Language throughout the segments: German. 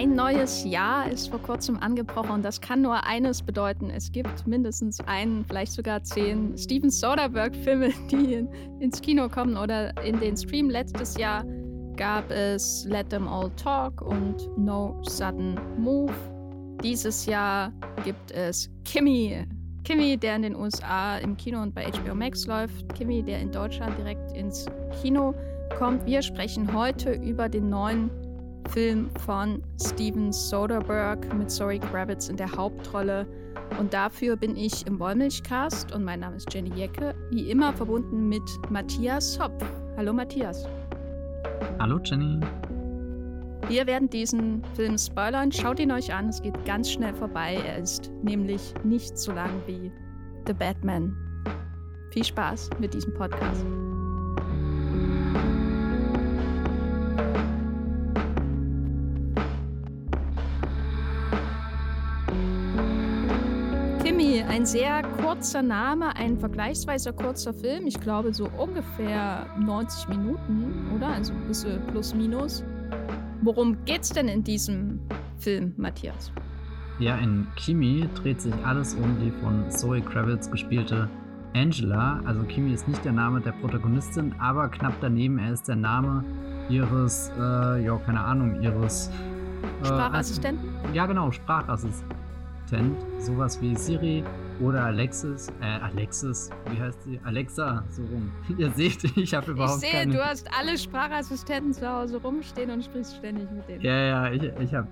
Ein neues Jahr ist vor kurzem angebrochen und das kann nur eines bedeuten. Es gibt mindestens einen, vielleicht sogar zehn Steven Soderbergh-Filme, die in, ins Kino kommen oder in den Stream. Letztes Jahr gab es Let Them All Talk und No Sudden Move. Dieses Jahr gibt es Kimmy. Kimmy, der in den USA im Kino und bei HBO Max läuft. Kimmy, der in Deutschland direkt ins Kino kommt. Wir sprechen heute über den neuen Film von Steven Soderbergh mit Zoe Kravitz in der Hauptrolle. Und dafür bin ich im Wollmilchcast und mein Name ist Jenny Jecke, wie immer verbunden mit Matthias Hopp. Hallo Matthias. Hallo Jenny. Wir werden diesen Film spoilern. Schaut ihn euch an, es geht ganz schnell vorbei. Er ist nämlich nicht so lang wie The Batman. Viel Spaß mit diesem Podcast. Timmy, ein sehr kurzer Name, ein vergleichsweise kurzer Film. Ich glaube so ungefähr 90 Minuten, oder? Also ein bisschen plus minus. Worum geht's denn in diesem Film, Matthias? Ja, in Kimi dreht sich alles um die von Zoe Kravitz gespielte Angela. Also Kimi ist nicht der Name der Protagonistin, aber knapp daneben, er ist der Name ihres, äh, ja, keine Ahnung, ihres äh, Sprachassistenten? ja, genau, Sprachassistent. Sowas wie Siri oder Alexis, äh, Alexis, wie heißt sie? Alexa, so rum. Ihr seht, ich habe überhaupt Ich sehe, keine... du hast alle Sprachassistenten zu Hause rumstehen und sprichst ständig mit denen. Ja, ja, ich, ich habe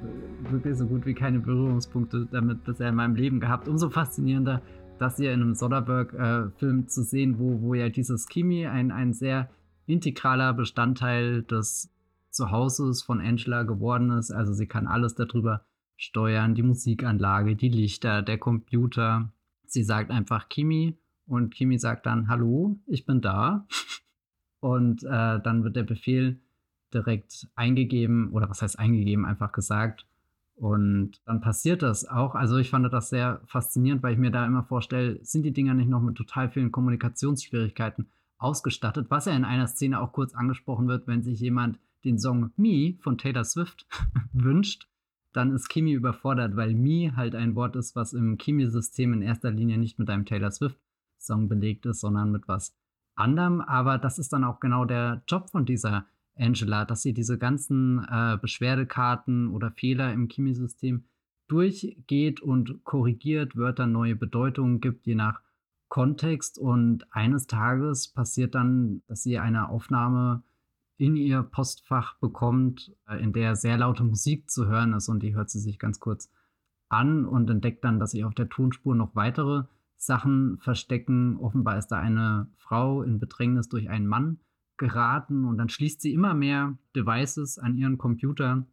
wirklich so gut wie keine Berührungspunkte damit bisher in meinem Leben gehabt. Umso faszinierender, das hier in einem Soderbergh-Film äh, zu sehen, wo, wo ja dieses Kimi ein, ein sehr integraler Bestandteil des Zuhauses von Angela geworden ist. Also sie kann alles darüber steuern, die Musikanlage, die Lichter, der Computer. Sie sagt einfach Kimi und Kimi sagt dann Hallo, ich bin da. Und äh, dann wird der Befehl direkt eingegeben oder was heißt eingegeben, einfach gesagt. Und dann passiert das auch. Also ich fand das sehr faszinierend, weil ich mir da immer vorstelle, sind die Dinger nicht noch mit total vielen Kommunikationsschwierigkeiten ausgestattet, was ja in einer Szene auch kurz angesprochen wird, wenn sich jemand den Song Me von Taylor Swift wünscht, dann ist Kimi überfordert, weil Me halt ein Wort ist, was im Kimi-System in erster Linie nicht mit einem Taylor Swift-Song belegt ist, sondern mit was anderem. Aber das ist dann auch genau der Job von dieser Angela, dass sie diese ganzen äh, Beschwerdekarten oder Fehler im Kimi-System durchgeht und korrigiert, Wörter neue Bedeutungen gibt, je nach Kontext. Und eines Tages passiert dann, dass sie eine Aufnahme in ihr Postfach bekommt, äh, in der sehr laute Musik zu hören ist und die hört sie sich ganz kurz an und entdeckt dann, dass sich auf der Tonspur noch weitere Sachen verstecken. Offenbar ist da eine Frau in Bedrängnis durch einen Mann geraten und dann schließt sie immer mehr Devices an ihren Computer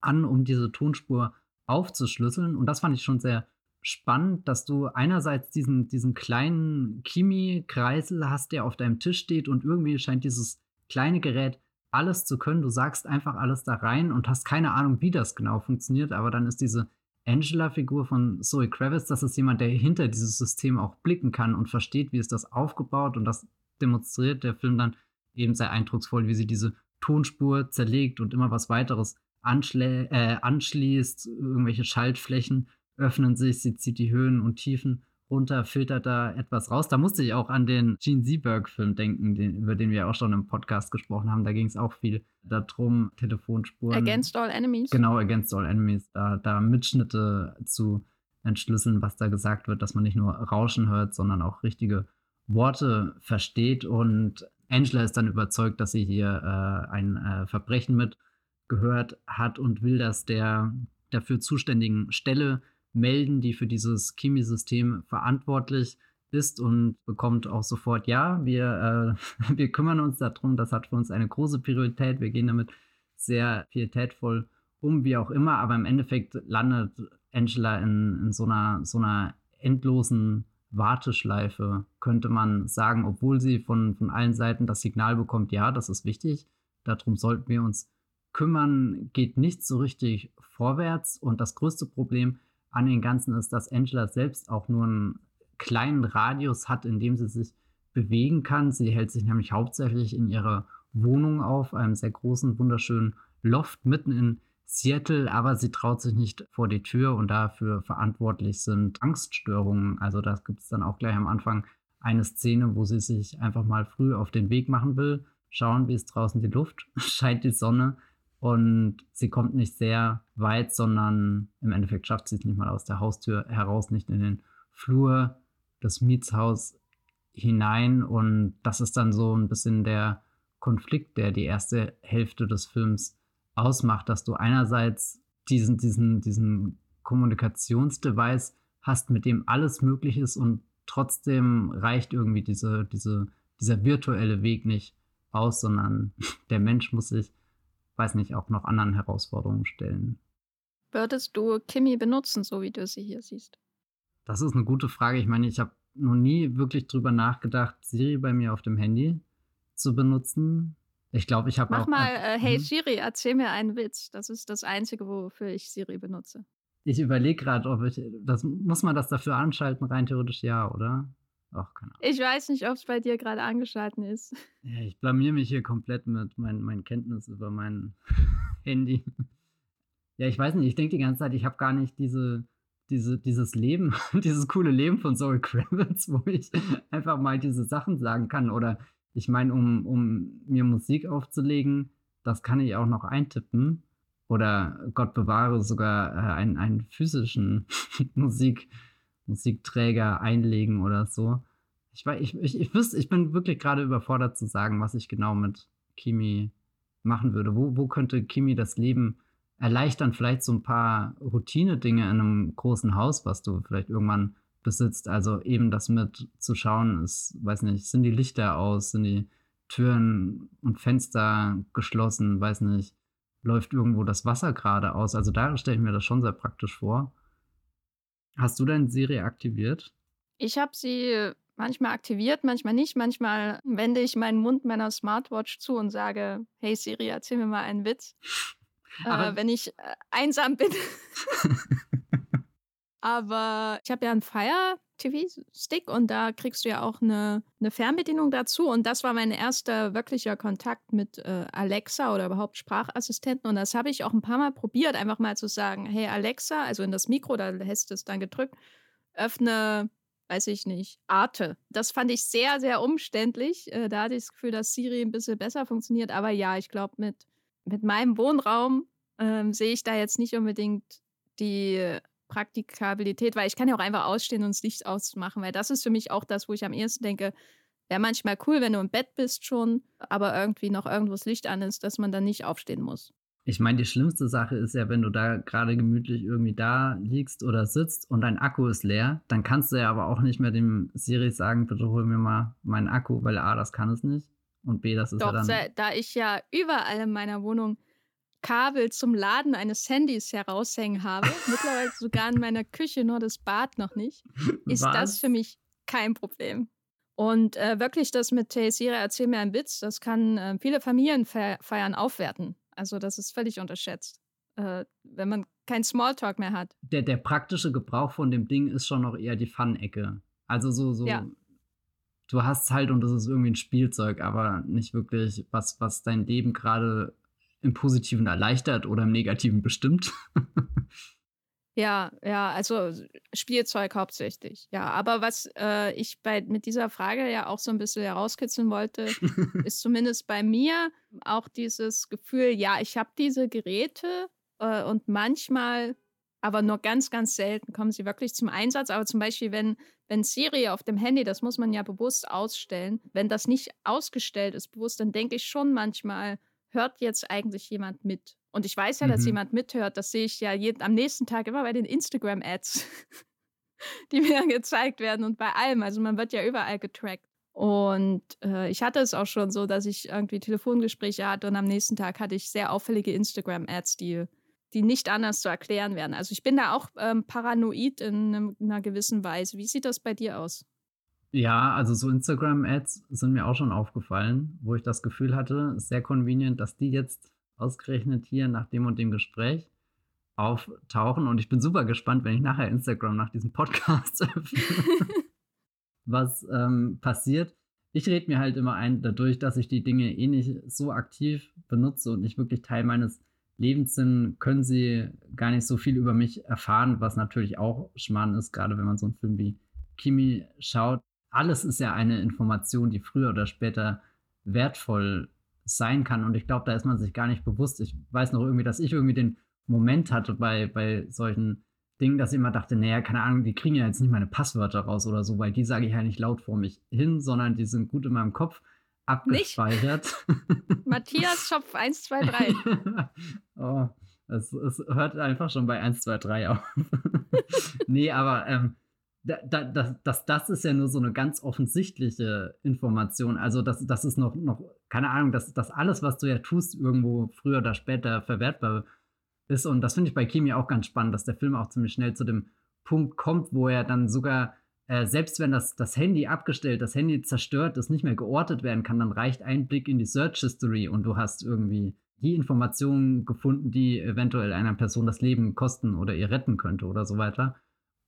an, um diese Tonspur aufzuschlüsseln. Und das fand ich schon sehr spannend, dass du einerseits diesen, diesen kleinen Kimi-Kreisel hast, der auf deinem Tisch steht und irgendwie scheint dieses kleine Gerät alles zu können. Du sagst einfach alles da rein und hast keine Ahnung, wie das genau funktioniert, aber dann ist diese Angela-Figur von Zoe Kravitz, das ist jemand, der hinter dieses System auch blicken kann und versteht, wie ist das aufgebaut und das demonstriert der Film dann eben sehr eindrucksvoll, wie sie diese Tonspur zerlegt und immer was weiteres äh, anschließt, irgendwelche Schaltflächen öffnen sich, sie zieht die Höhen und Tiefen runter, filtert da etwas raus. Da musste ich auch an den Gene Seberg-Film denken, den, über den wir auch schon im Podcast gesprochen haben. Da ging es auch viel darum, Telefonspuren. Against All Enemies. Genau, Against All Enemies. Da, da Mitschnitte zu entschlüsseln, was da gesagt wird, dass man nicht nur Rauschen hört, sondern auch richtige Worte versteht. Und Angela ist dann überzeugt, dass sie hier äh, ein äh, Verbrechen mitgehört hat und will, dass der dafür zuständigen Stelle melden, die für dieses Kimi-System verantwortlich ist und bekommt auch sofort, ja, wir, äh, wir kümmern uns darum, das hat für uns eine große Priorität, wir gehen damit sehr pietätvoll um, wie auch immer, aber im Endeffekt landet Angela in, in so, einer, so einer endlosen Warteschleife, könnte man sagen, obwohl sie von, von allen Seiten das Signal bekommt, ja, das ist wichtig, darum sollten wir uns kümmern, geht nicht so richtig vorwärts. Und das größte Problem an den Ganzen ist, dass Angela selbst auch nur ein kleinen Radius hat, in dem sie sich bewegen kann. Sie hält sich nämlich hauptsächlich in ihrer Wohnung auf, einem sehr großen, wunderschönen Loft mitten in Seattle, aber sie traut sich nicht vor die Tür und dafür verantwortlich sind Angststörungen. Also da gibt es dann auch gleich am Anfang eine Szene, wo sie sich einfach mal früh auf den Weg machen will, schauen, wie es draußen die Luft, scheint die Sonne und sie kommt nicht sehr weit, sondern im Endeffekt schafft sie es nicht mal aus der Haustür heraus, nicht in den Flur des Mietshaus hinein. Und das ist dann so ein bisschen der Konflikt, der die erste Hälfte des Films ausmacht, dass du einerseits diesen, diesen, diesen Kommunikationsdevice hast, mit dem alles möglich ist und trotzdem reicht irgendwie diese, diese, dieser virtuelle Weg nicht aus, sondern der Mensch muss sich weiß nicht, auch noch anderen Herausforderungen stellen. Würdest du Kimi benutzen, so wie du sie hier siehst? Das ist eine gute Frage. Ich meine, ich habe noch nie wirklich drüber nachgedacht, Siri bei mir auf dem Handy zu benutzen. Ich glaube, ich habe auch. Mach mal, äh, hey hm? Siri, erzähl mir einen Witz. Das ist das Einzige, wofür ich Siri benutze. Ich überlege gerade, ob ich. Das, muss man das dafür anschalten? Rein theoretisch ja, oder? Ach, keine Ahnung. Ich weiß nicht, ob es bei dir gerade angeschaltet ist. Ja, ich blamier mich hier komplett mit meinen mein Kenntnis über mein Handy. Ja, ich weiß nicht, ich denke die ganze Zeit, ich habe gar nicht diese, diese, dieses Leben, dieses coole Leben von Zoe Kravitz, wo ich einfach mal diese Sachen sagen kann. Oder ich meine, um, um mir Musik aufzulegen, das kann ich auch noch eintippen. Oder Gott bewahre sogar äh, einen, einen physischen Musik. Musikträger einlegen oder so. Ich, ich, ich, ich, wüsste, ich bin wirklich gerade überfordert zu sagen, was ich genau mit Kimi machen würde. Wo, wo könnte Kimi das Leben erleichtern? Vielleicht so ein paar Routine-Dinge in einem großen Haus, was du vielleicht irgendwann besitzt. Also eben das mit zu schauen, ist, weiß nicht, sind die Lichter aus, sind die Türen und Fenster geschlossen, weiß nicht, läuft irgendwo das Wasser gerade aus. Also da stelle ich mir das schon sehr praktisch vor. Hast du deine Serie aktiviert? Ich habe sie manchmal aktiviert, manchmal nicht. Manchmal wende ich meinen Mund meiner Smartwatch zu und sage, hey Siri, erzähl mir mal einen Witz. äh, wenn ich äh, einsam bin. Aber ich habe ja einen Fire TV-Stick und da kriegst du ja auch eine, eine Fernbedienung dazu. Und das war mein erster wirklicher Kontakt mit äh, Alexa oder überhaupt Sprachassistenten. Und das habe ich auch ein paar Mal probiert, einfach mal zu sagen, hey Alexa, also in das Mikro, da hast du es dann gedrückt, öffne, weiß ich nicht, Arte. Das fand ich sehr, sehr umständlich. Äh, da hatte ich das Gefühl, dass Siri ein bisschen besser funktioniert. Aber ja, ich glaube, mit, mit meinem Wohnraum ähm, sehe ich da jetzt nicht unbedingt die Praktikabilität, weil ich kann ja auch einfach ausstehen und das Licht ausmachen, weil das ist für mich auch das, wo ich am ehesten denke, wäre manchmal cool, wenn du im Bett bist schon, aber irgendwie noch irgendwo das Licht an ist, dass man dann nicht aufstehen muss. Ich meine, die schlimmste Sache ist ja, wenn du da gerade gemütlich irgendwie da liegst oder sitzt und dein Akku ist leer, dann kannst du ja aber auch nicht mehr dem Siri sagen, bitte hol mir mal meinen Akku, weil A, das kann es nicht und B, das ist Doch, ja dann... da ich ja überall in meiner Wohnung Kabel zum Laden eines Handys heraushängen habe, mittlerweile sogar in meiner Küche, nur das Bad noch nicht, ist Was? das für mich kein Problem. Und äh, wirklich das mit Siri, erzähl mir einen Witz, das kann äh, viele Familienfeiern aufwerten. Also das ist völlig unterschätzt, äh, wenn man kein Smalltalk mehr hat. Der, der praktische Gebrauch von dem Ding ist schon noch eher die Fun-Ecke. Also so, so ja. du hast es halt und das ist irgendwie ein Spielzeug, aber nicht wirklich was, was dein Leben gerade im Positiven erleichtert oder im Negativen bestimmt. Ja, ja, also Spielzeug hauptsächlich. Ja, aber was äh, ich bei, mit dieser Frage ja auch so ein bisschen herauskitzeln wollte, ist zumindest bei mir auch dieses Gefühl, ja, ich habe diese Geräte äh, und manchmal, aber nur ganz, ganz selten kommen sie wirklich zum Einsatz. Aber zum Beispiel, wenn, wenn Siri auf dem Handy, das muss man ja bewusst ausstellen, wenn das nicht ausgestellt ist, bewusst, dann denke ich schon manchmal, hört jetzt eigentlich jemand mit? Und ich weiß ja, mhm. dass jemand mithört. Das sehe ich ja jeden, am nächsten Tag immer bei den Instagram-Ads, die mir dann gezeigt werden und bei allem. Also man wird ja überall getrackt. Und äh, ich hatte es auch schon so, dass ich irgendwie Telefongespräche hatte und am nächsten Tag hatte ich sehr auffällige Instagram-Ads, die, die nicht anders zu erklären werden. Also ich bin da auch ähm, paranoid in, in einer gewissen Weise. Wie sieht das bei dir aus? Ja, also so Instagram-Ads sind mir auch schon aufgefallen, wo ich das Gefühl hatte, sehr convenient, dass die jetzt ausgerechnet hier nach dem und dem Gespräch auftauchen. Und ich bin super gespannt, wenn ich nachher Instagram nach diesem Podcast öffne. was ähm, passiert. Ich rede mir halt immer ein, dadurch, dass ich die Dinge eh nicht so aktiv benutze und nicht wirklich Teil meines Lebens sind, können sie gar nicht so viel über mich erfahren, was natürlich auch Schmarrn ist, gerade wenn man so einen Film wie Kimi schaut. Alles ist ja eine Information, die früher oder später wertvoll sein kann. Und ich glaube, da ist man sich gar nicht bewusst. Ich weiß noch irgendwie, dass ich irgendwie den Moment hatte bei, bei solchen Dingen, dass ich immer dachte, naja, keine Ahnung, die kriegen ja jetzt nicht meine Passwörter raus oder so, weil die sage ich ja nicht laut vor mich hin, sondern die sind gut in meinem Kopf abgespeichert. Matthias Schopf 1, 2, 3. oh, es, es, hört einfach schon bei 1, 2, 3 auf. nee, aber ähm, da, da, das, das, ist ja nur so eine ganz offensichtliche Information. Also, das, das ist noch, noch keine Ahnung, dass das alles, was du ja tust, irgendwo früher oder später verwertbar ist. Und das finde ich bei Kimi auch ganz spannend, dass der Film auch ziemlich schnell zu dem Punkt kommt, wo er dann sogar, äh, selbst wenn das, das Handy abgestellt, das Handy zerstört, das nicht mehr geortet werden kann, dann reicht ein Blick in die Search History und du hast irgendwie die Informationen gefunden, die eventuell einer Person das Leben kosten oder ihr retten könnte oder so weiter.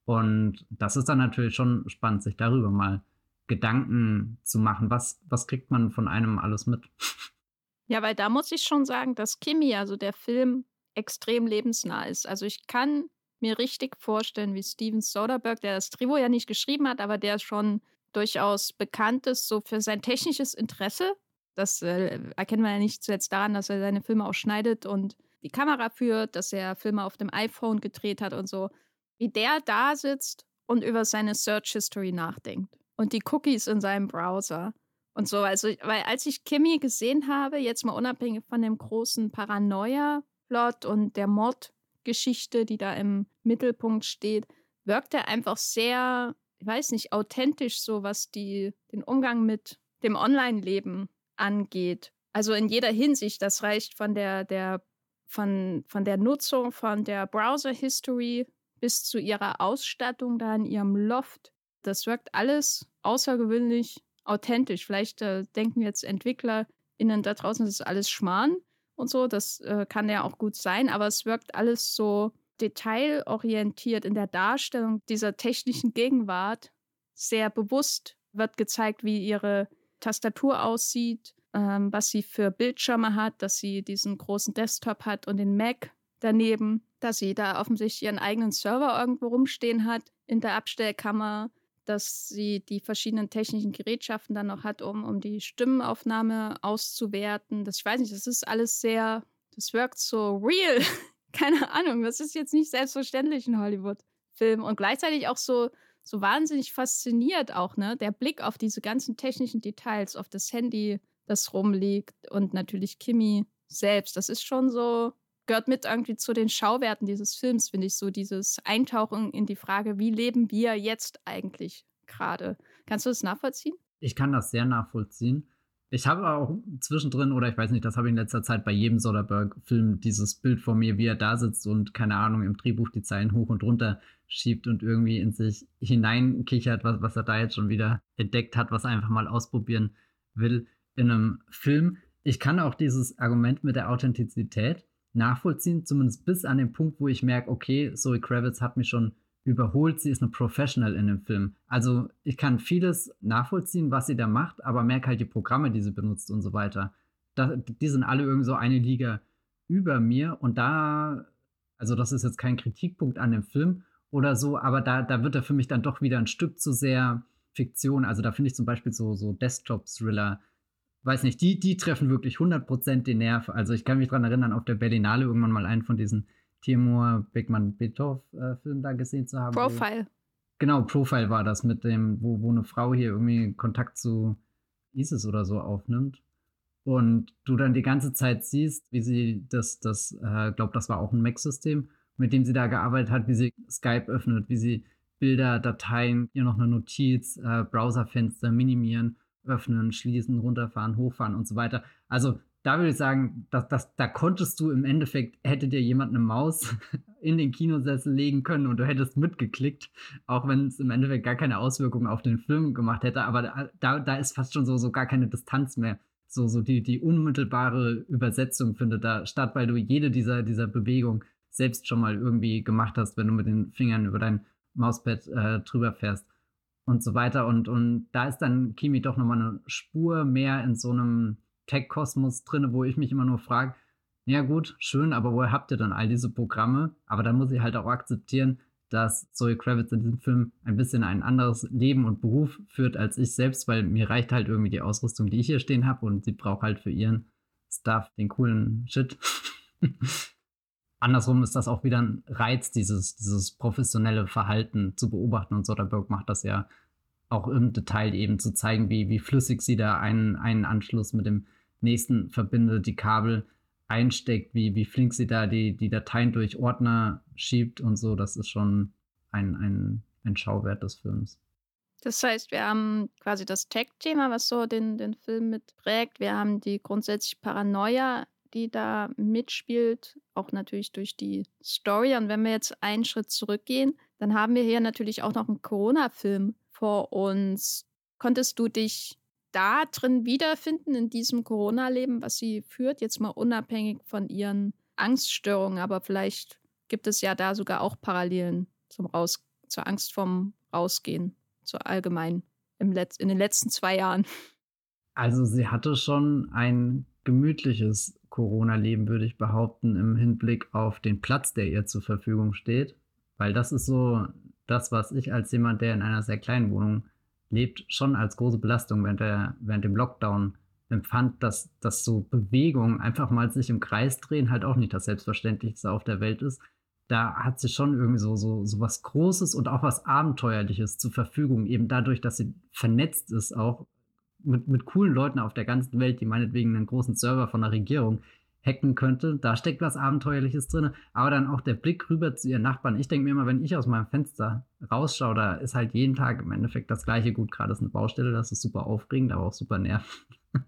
Und das ist dann natürlich schon spannend, sich darüber mal Gedanken zu machen. Was, was kriegt man von einem alles mit? Ja, weil da muss ich schon sagen, dass Kimi, also der Film, extrem lebensnah ist. Also ich kann mir richtig vorstellen, wie Steven Soderbergh, der das Drehbuch ja nicht geschrieben hat, aber der schon durchaus bekannt ist, so für sein technisches Interesse. Das äh, erkennen wir ja nicht zuletzt daran, dass er seine Filme auch schneidet und die Kamera führt, dass er Filme auf dem iPhone gedreht hat und so. Wie der da sitzt und über seine Search History nachdenkt und die Cookies in seinem Browser und so. Also, weil als ich Kimi gesehen habe, jetzt mal unabhängig von dem großen Paranoia-Plot und der Mordgeschichte, die da im Mittelpunkt steht, wirkt er einfach sehr, ich weiß nicht, authentisch, so was die, den Umgang mit dem Online-Leben angeht. Also in jeder Hinsicht, das reicht von der, der, von, von der Nutzung, von der Browser-History bis zu ihrer Ausstattung da in ihrem Loft. Das wirkt alles außergewöhnlich authentisch. Vielleicht äh, denken jetzt EntwicklerInnen da draußen, das ist alles Schmarrn und so. Das äh, kann ja auch gut sein, aber es wirkt alles so detailorientiert in der Darstellung dieser technischen Gegenwart. Sehr bewusst wird gezeigt, wie ihre Tastatur aussieht, ähm, was sie für Bildschirme hat, dass sie diesen großen Desktop hat und den Mac daneben, dass sie da offensichtlich ihren eigenen Server irgendwo rumstehen hat in der Abstellkammer, dass sie die verschiedenen technischen Gerätschaften dann noch hat, um, um die Stimmenaufnahme auszuwerten. Das, ich weiß nicht, das ist alles sehr, das wirkt so real. Keine Ahnung, das ist jetzt nicht selbstverständlich in Hollywood-Film und gleichzeitig auch so, so wahnsinnig fasziniert auch, ne? Der Blick auf diese ganzen technischen Details, auf das Handy, das rumliegt und natürlich Kimi selbst. Das ist schon so, gehört mit irgendwie zu den Schauwerten dieses Films, finde ich, so dieses Eintauchen in die Frage, wie leben wir jetzt eigentlich gerade? Kannst du das nachvollziehen? Ich kann das sehr nachvollziehen. Ich habe auch zwischendrin, oder ich weiß nicht, das habe ich in letzter Zeit bei jedem Soderbergh-Film, dieses Bild von mir, wie er da sitzt und, keine Ahnung, im Drehbuch die Zeilen hoch und runter schiebt und irgendwie in sich hineinkichert, was, was er da jetzt schon wieder entdeckt hat, was er einfach mal ausprobieren will in einem Film. Ich kann auch dieses Argument mit der Authentizität nachvollziehen, zumindest bis an den Punkt, wo ich merke, okay, Zoe Kravitz hat mich schon überholt, sie ist eine Professional in dem Film. Also ich kann vieles nachvollziehen, was sie da macht, aber merke halt die Programme, die sie benutzt und so weiter. Da, die sind alle irgendwie so eine Liga über mir und da, also das ist jetzt kein Kritikpunkt an dem Film oder so, aber da, da wird er für mich dann doch wieder ein Stück zu sehr Fiktion. Also da finde ich zum Beispiel so, so Desktop-Thriller weiß nicht, die, die treffen wirklich 100% den Nerv. Also ich kann mich daran erinnern, auf der Berlinale irgendwann mal einen von diesen Timur Beckmann Beethoven äh, Film da gesehen zu haben. Profile. Wo, genau, Profile war das mit dem, wo, wo eine Frau hier irgendwie Kontakt zu ISIS oder so aufnimmt. Und du dann die ganze Zeit siehst, wie sie das, das, äh, glaube das war auch ein Mac-System, mit dem sie da gearbeitet hat, wie sie Skype öffnet, wie sie Bilder, Dateien, hier noch eine Notiz, äh, Browserfenster minimieren öffnen, schließen, runterfahren, hochfahren und so weiter. Also da würde ich sagen, dass, dass, da konntest du im Endeffekt, hätte dir jemand eine Maus in den Kinosessel legen können und du hättest mitgeklickt, auch wenn es im Endeffekt gar keine Auswirkungen auf den Film gemacht hätte. Aber da, da ist fast schon so, so gar keine Distanz mehr. So, so die, die unmittelbare Übersetzung findet da statt, weil du jede dieser, dieser Bewegung selbst schon mal irgendwie gemacht hast, wenn du mit den Fingern über dein Mauspad äh, drüber fährst. Und so weiter. Und, und da ist dann Kimi doch nochmal eine Spur mehr in so einem Tech-Kosmos drin, wo ich mich immer nur frage, ja gut, schön, aber woher habt ihr dann all diese Programme? Aber dann muss ich halt auch akzeptieren, dass Zoe Kravitz in diesem Film ein bisschen ein anderes Leben und Beruf führt als ich selbst, weil mir reicht halt irgendwie die Ausrüstung, die ich hier stehen habe und sie braucht halt für ihren Stuff den coolen Shit. Andersrum ist das auch wieder ein Reiz, dieses, dieses professionelle Verhalten zu beobachten und Soderbergh macht das ja auch im Detail eben zu zeigen, wie, wie flüssig sie da einen, einen Anschluss mit dem nächsten verbindet, die Kabel einsteckt, wie, wie flink sie da die, die Dateien durch Ordner schiebt und so. Das ist schon ein, ein, ein Schauwert des Films. Das heißt, wir haben quasi das Tech-Thema, was so den, den Film mitprägt. Wir haben die grundsätzliche Paranoia, die da mitspielt, auch natürlich durch die Story. Und wenn wir jetzt einen Schritt zurückgehen, dann haben wir hier natürlich auch noch einen Corona-Film vor uns. Konntest du dich da drin wiederfinden in diesem Corona-Leben, was sie führt, jetzt mal unabhängig von ihren Angststörungen, aber vielleicht gibt es ja da sogar auch Parallelen zum Raus zur Angst vom Rausgehen, zur allgemein im in den letzten zwei Jahren. Also sie hatte schon ein gemütliches Corona-Leben, würde ich behaupten, im Hinblick auf den Platz, der ihr zur Verfügung steht. Weil das ist so das, was ich als jemand, der in einer sehr kleinen Wohnung lebt, schon als große Belastung während, der, während dem Lockdown empfand, dass, dass so Bewegungen, einfach mal sich im Kreis drehen, halt auch nicht das Selbstverständlichste auf der Welt ist. Da hat sie schon irgendwie so, so, so was Großes und auch was Abenteuerliches zur Verfügung, eben dadurch, dass sie vernetzt ist, auch mit, mit coolen Leuten auf der ganzen Welt, die meinetwegen einen großen Server von der Regierung hacken könnte. Da steckt was Abenteuerliches drin. Aber dann auch der Blick rüber zu ihren Nachbarn. Ich denke mir immer, wenn ich aus meinem Fenster rausschaue, da ist halt jeden Tag im Endeffekt das gleiche. Gut, gerade ist eine Baustelle, das ist super aufregend, aber auch super nervig.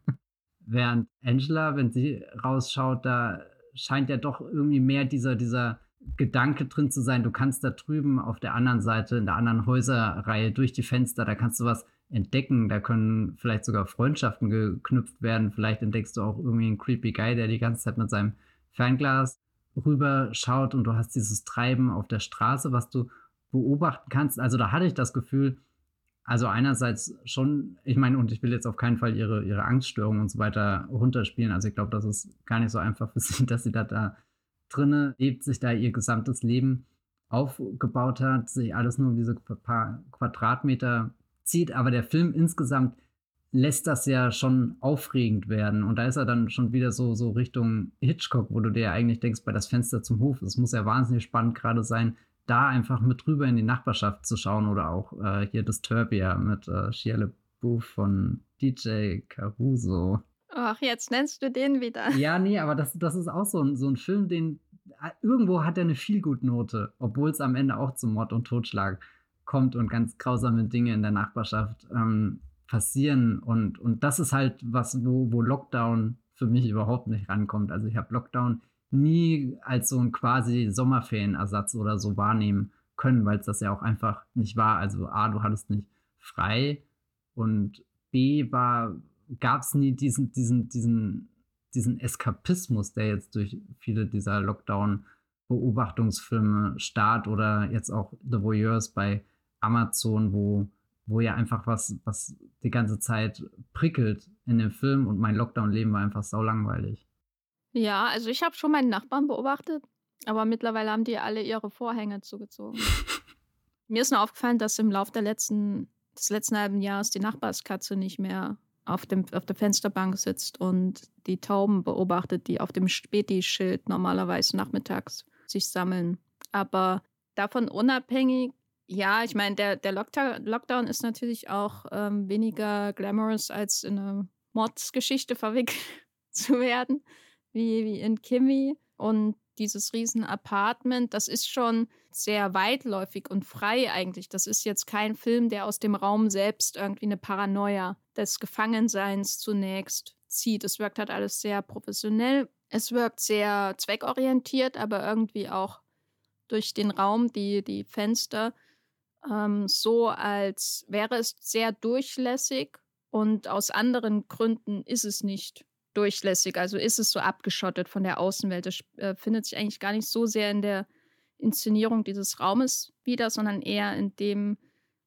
Während Angela, wenn sie rausschaut, da scheint ja doch irgendwie mehr dieser, dieser Gedanke drin zu sein. Du kannst da drüben auf der anderen Seite, in der anderen Häuserreihe durch die Fenster, da kannst du was entdecken. Da können vielleicht sogar Freundschaften geknüpft werden. Vielleicht entdeckst du auch irgendwie einen creepy Guy, der die ganze Zeit mit seinem Fernglas rüberschaut und du hast dieses Treiben auf der Straße, was du beobachten kannst. Also da hatte ich das Gefühl, also einerseits schon, ich meine, und ich will jetzt auf keinen Fall ihre, ihre Angststörungen und so weiter runterspielen. Also ich glaube, das ist gar nicht so einfach für sie, dass sie da, da drinne lebt, sich da ihr gesamtes Leben aufgebaut hat, sich alles nur um diese paar Quadratmeter zieht, aber der Film insgesamt lässt das ja schon aufregend werden. Und da ist er dann schon wieder so, so Richtung Hitchcock, wo du dir eigentlich denkst, bei das Fenster zum Hof, es muss ja wahnsinnig spannend gerade sein, da einfach mit rüber in die Nachbarschaft zu schauen oder auch äh, hier Disturbia mit äh, Shia LaBeouf von DJ Caruso. Ach, jetzt nennst du den wieder. Ja, nee, aber das, das ist auch so ein, so ein Film, den äh, irgendwo hat er eine Feelgood-Note, obwohl es am Ende auch zum Mord und Totschlag kommt und ganz grausame Dinge in der Nachbarschaft ähm, passieren. Und, und das ist halt was, wo, wo Lockdown für mich überhaupt nicht rankommt. Also ich habe Lockdown nie als so ein quasi Sommerferienersatz oder so wahrnehmen können, weil es das ja auch einfach nicht war. Also A, du hattest nicht frei und B gab es nie diesen, diesen, diesen, diesen Eskapismus, der jetzt durch viele dieser Lockdown-Beobachtungsfilme Start oder jetzt auch The Voyeurs bei Amazon, wo, wo ja einfach was, was die ganze Zeit prickelt in dem Film und mein Lockdown-Leben war einfach sau langweilig. Ja, also ich habe schon meinen Nachbarn beobachtet, aber mittlerweile haben die alle ihre Vorhänge zugezogen. Mir ist nur aufgefallen, dass im Laufe der letzten, des letzten halben Jahres die Nachbarskatze nicht mehr auf, dem, auf der Fensterbank sitzt und die Tauben beobachtet, die auf dem Späti-Schild normalerweise nachmittags sich sammeln. Aber davon unabhängig ja, ich meine, der, der Lockdown ist natürlich auch ähm, weniger glamorous als in eine Mordsgeschichte verwickelt zu werden, wie, wie in Kimmy. Und dieses riesen Apartment, das ist schon sehr weitläufig und frei eigentlich. Das ist jetzt kein Film, der aus dem Raum selbst irgendwie eine Paranoia des Gefangenseins zunächst zieht. Es wirkt halt alles sehr professionell. Es wirkt sehr zweckorientiert, aber irgendwie auch durch den Raum, die, die Fenster ähm, so, als wäre es sehr durchlässig und aus anderen Gründen ist es nicht durchlässig. Also ist es so abgeschottet von der Außenwelt. Das äh, findet sich eigentlich gar nicht so sehr in der Inszenierung dieses Raumes wieder, sondern eher in dem,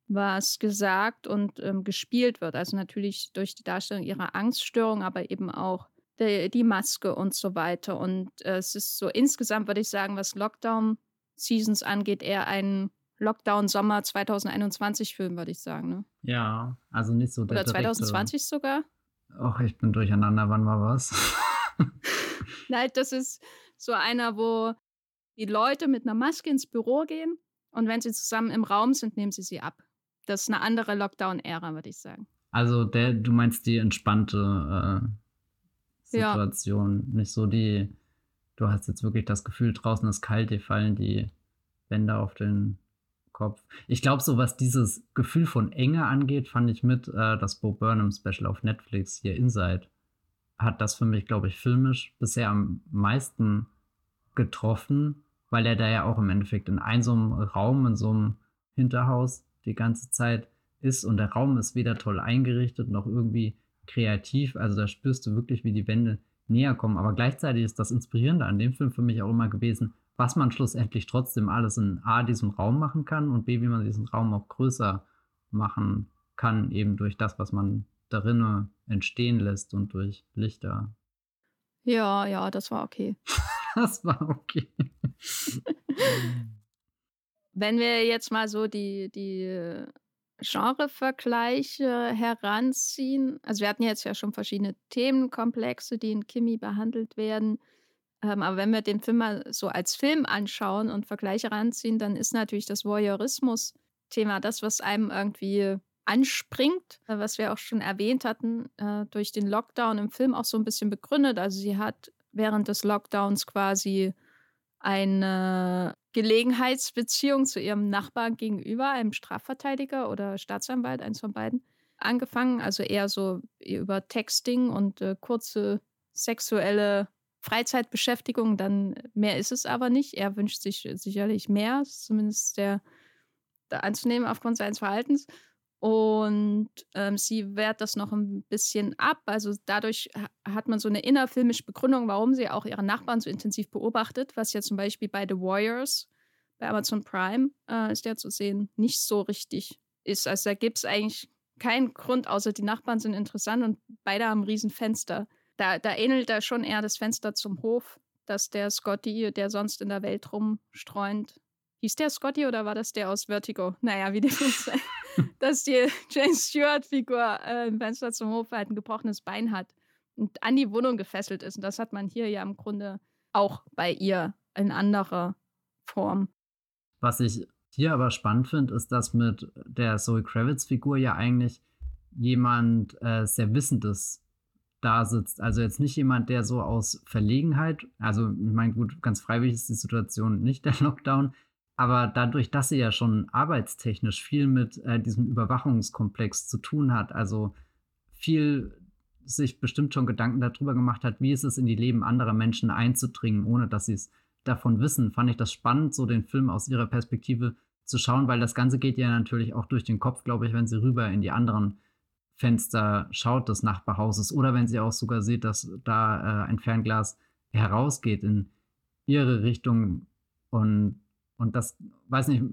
was gesagt und ähm, gespielt wird. Also natürlich durch die Darstellung ihrer Angststörung, aber eben auch die, die Maske und so weiter. Und äh, es ist so insgesamt, würde ich sagen, was Lockdown-Seasons angeht, eher ein Lockdown-Sommer 2021-Film, würde ich sagen. Ne? Ja, also nicht so der Oder 2020 direkte... sogar. Och, ich bin durcheinander, wann war was? Nein, das ist so einer, wo die Leute mit einer Maske ins Büro gehen und wenn sie zusammen im Raum sind, nehmen sie sie ab. Das ist eine andere Lockdown-Ära, würde ich sagen. Also der, du meinst die entspannte äh, Situation, ja. nicht so die, du hast jetzt wirklich das Gefühl, draußen ist kalt, dir fallen die Wände auf den Kopf. Ich glaube, so was dieses Gefühl von Enge angeht, fand ich mit äh, das Bo Burnham Special auf Netflix hier Inside hat das für mich, glaube ich, filmisch bisher am meisten getroffen, weil er da ja auch im Endeffekt in einem so einem Raum, in so einem Hinterhaus die ganze Zeit ist und der Raum ist weder toll eingerichtet noch irgendwie kreativ. Also da spürst du wirklich, wie die Wände näher kommen. Aber gleichzeitig ist das Inspirierende an dem Film für mich auch immer gewesen, was man schlussendlich trotzdem alles in A, diesem Raum machen kann und B, wie man diesen Raum auch größer machen kann, eben durch das, was man darin entstehen lässt und durch Lichter. Ja, ja, das war okay. das war okay. Wenn wir jetzt mal so die, die Genrevergleiche heranziehen, also wir hatten jetzt ja schon verschiedene Themenkomplexe, die in Kimi behandelt werden. Ähm, aber wenn wir den Film mal so als Film anschauen und Vergleiche heranziehen, dann ist natürlich das Voyeurismus-Thema das, was einem irgendwie anspringt, äh, was wir auch schon erwähnt hatten, äh, durch den Lockdown im Film auch so ein bisschen begründet. Also sie hat während des Lockdowns quasi eine Gelegenheitsbeziehung zu ihrem Nachbarn gegenüber, einem Strafverteidiger oder Staatsanwalt, eins von beiden, angefangen. Also eher so über Texting und äh, kurze sexuelle Freizeitbeschäftigung. Dann mehr ist es aber nicht. Er wünscht sich sicherlich mehr, zumindest der, der anzunehmen aufgrund seines Verhaltens. Und ähm, sie wehrt das noch ein bisschen ab. Also dadurch hat man so eine innerfilmische Begründung, warum sie auch ihre Nachbarn so intensiv beobachtet, was ja zum Beispiel bei The Warriors, bei Amazon Prime äh, ist der zu sehen, nicht so richtig ist. Also da gibt es eigentlich keinen Grund, außer die Nachbarn sind interessant und beide haben ein Riesenfenster. Da, da ähnelt da schon eher das Fenster zum Hof, dass der Scotty, der sonst in der Welt rumstreunt, Hieß der Scotty oder war das der aus Vertigo? Naja, wie dem sei. dass die Jane Stewart-Figur äh, im Fenster zum Hof halt ein gebrochenes Bein hat und an die Wohnung gefesselt ist. Und das hat man hier ja im Grunde auch bei ihr in anderer Form. Was ich hier aber spannend finde, ist, dass mit der Zoe Kravitz-Figur ja eigentlich jemand äh, sehr Wissendes da sitzt. Also jetzt nicht jemand, der so aus Verlegenheit, also ich meine, gut, ganz freiwillig ist die Situation nicht der Lockdown, aber dadurch, dass sie ja schon arbeitstechnisch viel mit äh, diesem Überwachungskomplex zu tun hat, also viel sich bestimmt schon Gedanken darüber gemacht hat, wie ist es in die Leben anderer Menschen einzudringen, ohne dass sie es davon wissen, fand ich das spannend, so den Film aus ihrer Perspektive zu schauen, weil das Ganze geht ja natürlich auch durch den Kopf, glaube ich, wenn sie rüber in die anderen Fenster schaut des Nachbarhauses oder wenn sie auch sogar sieht, dass da äh, ein Fernglas herausgeht in ihre Richtung und und das, weiß nicht,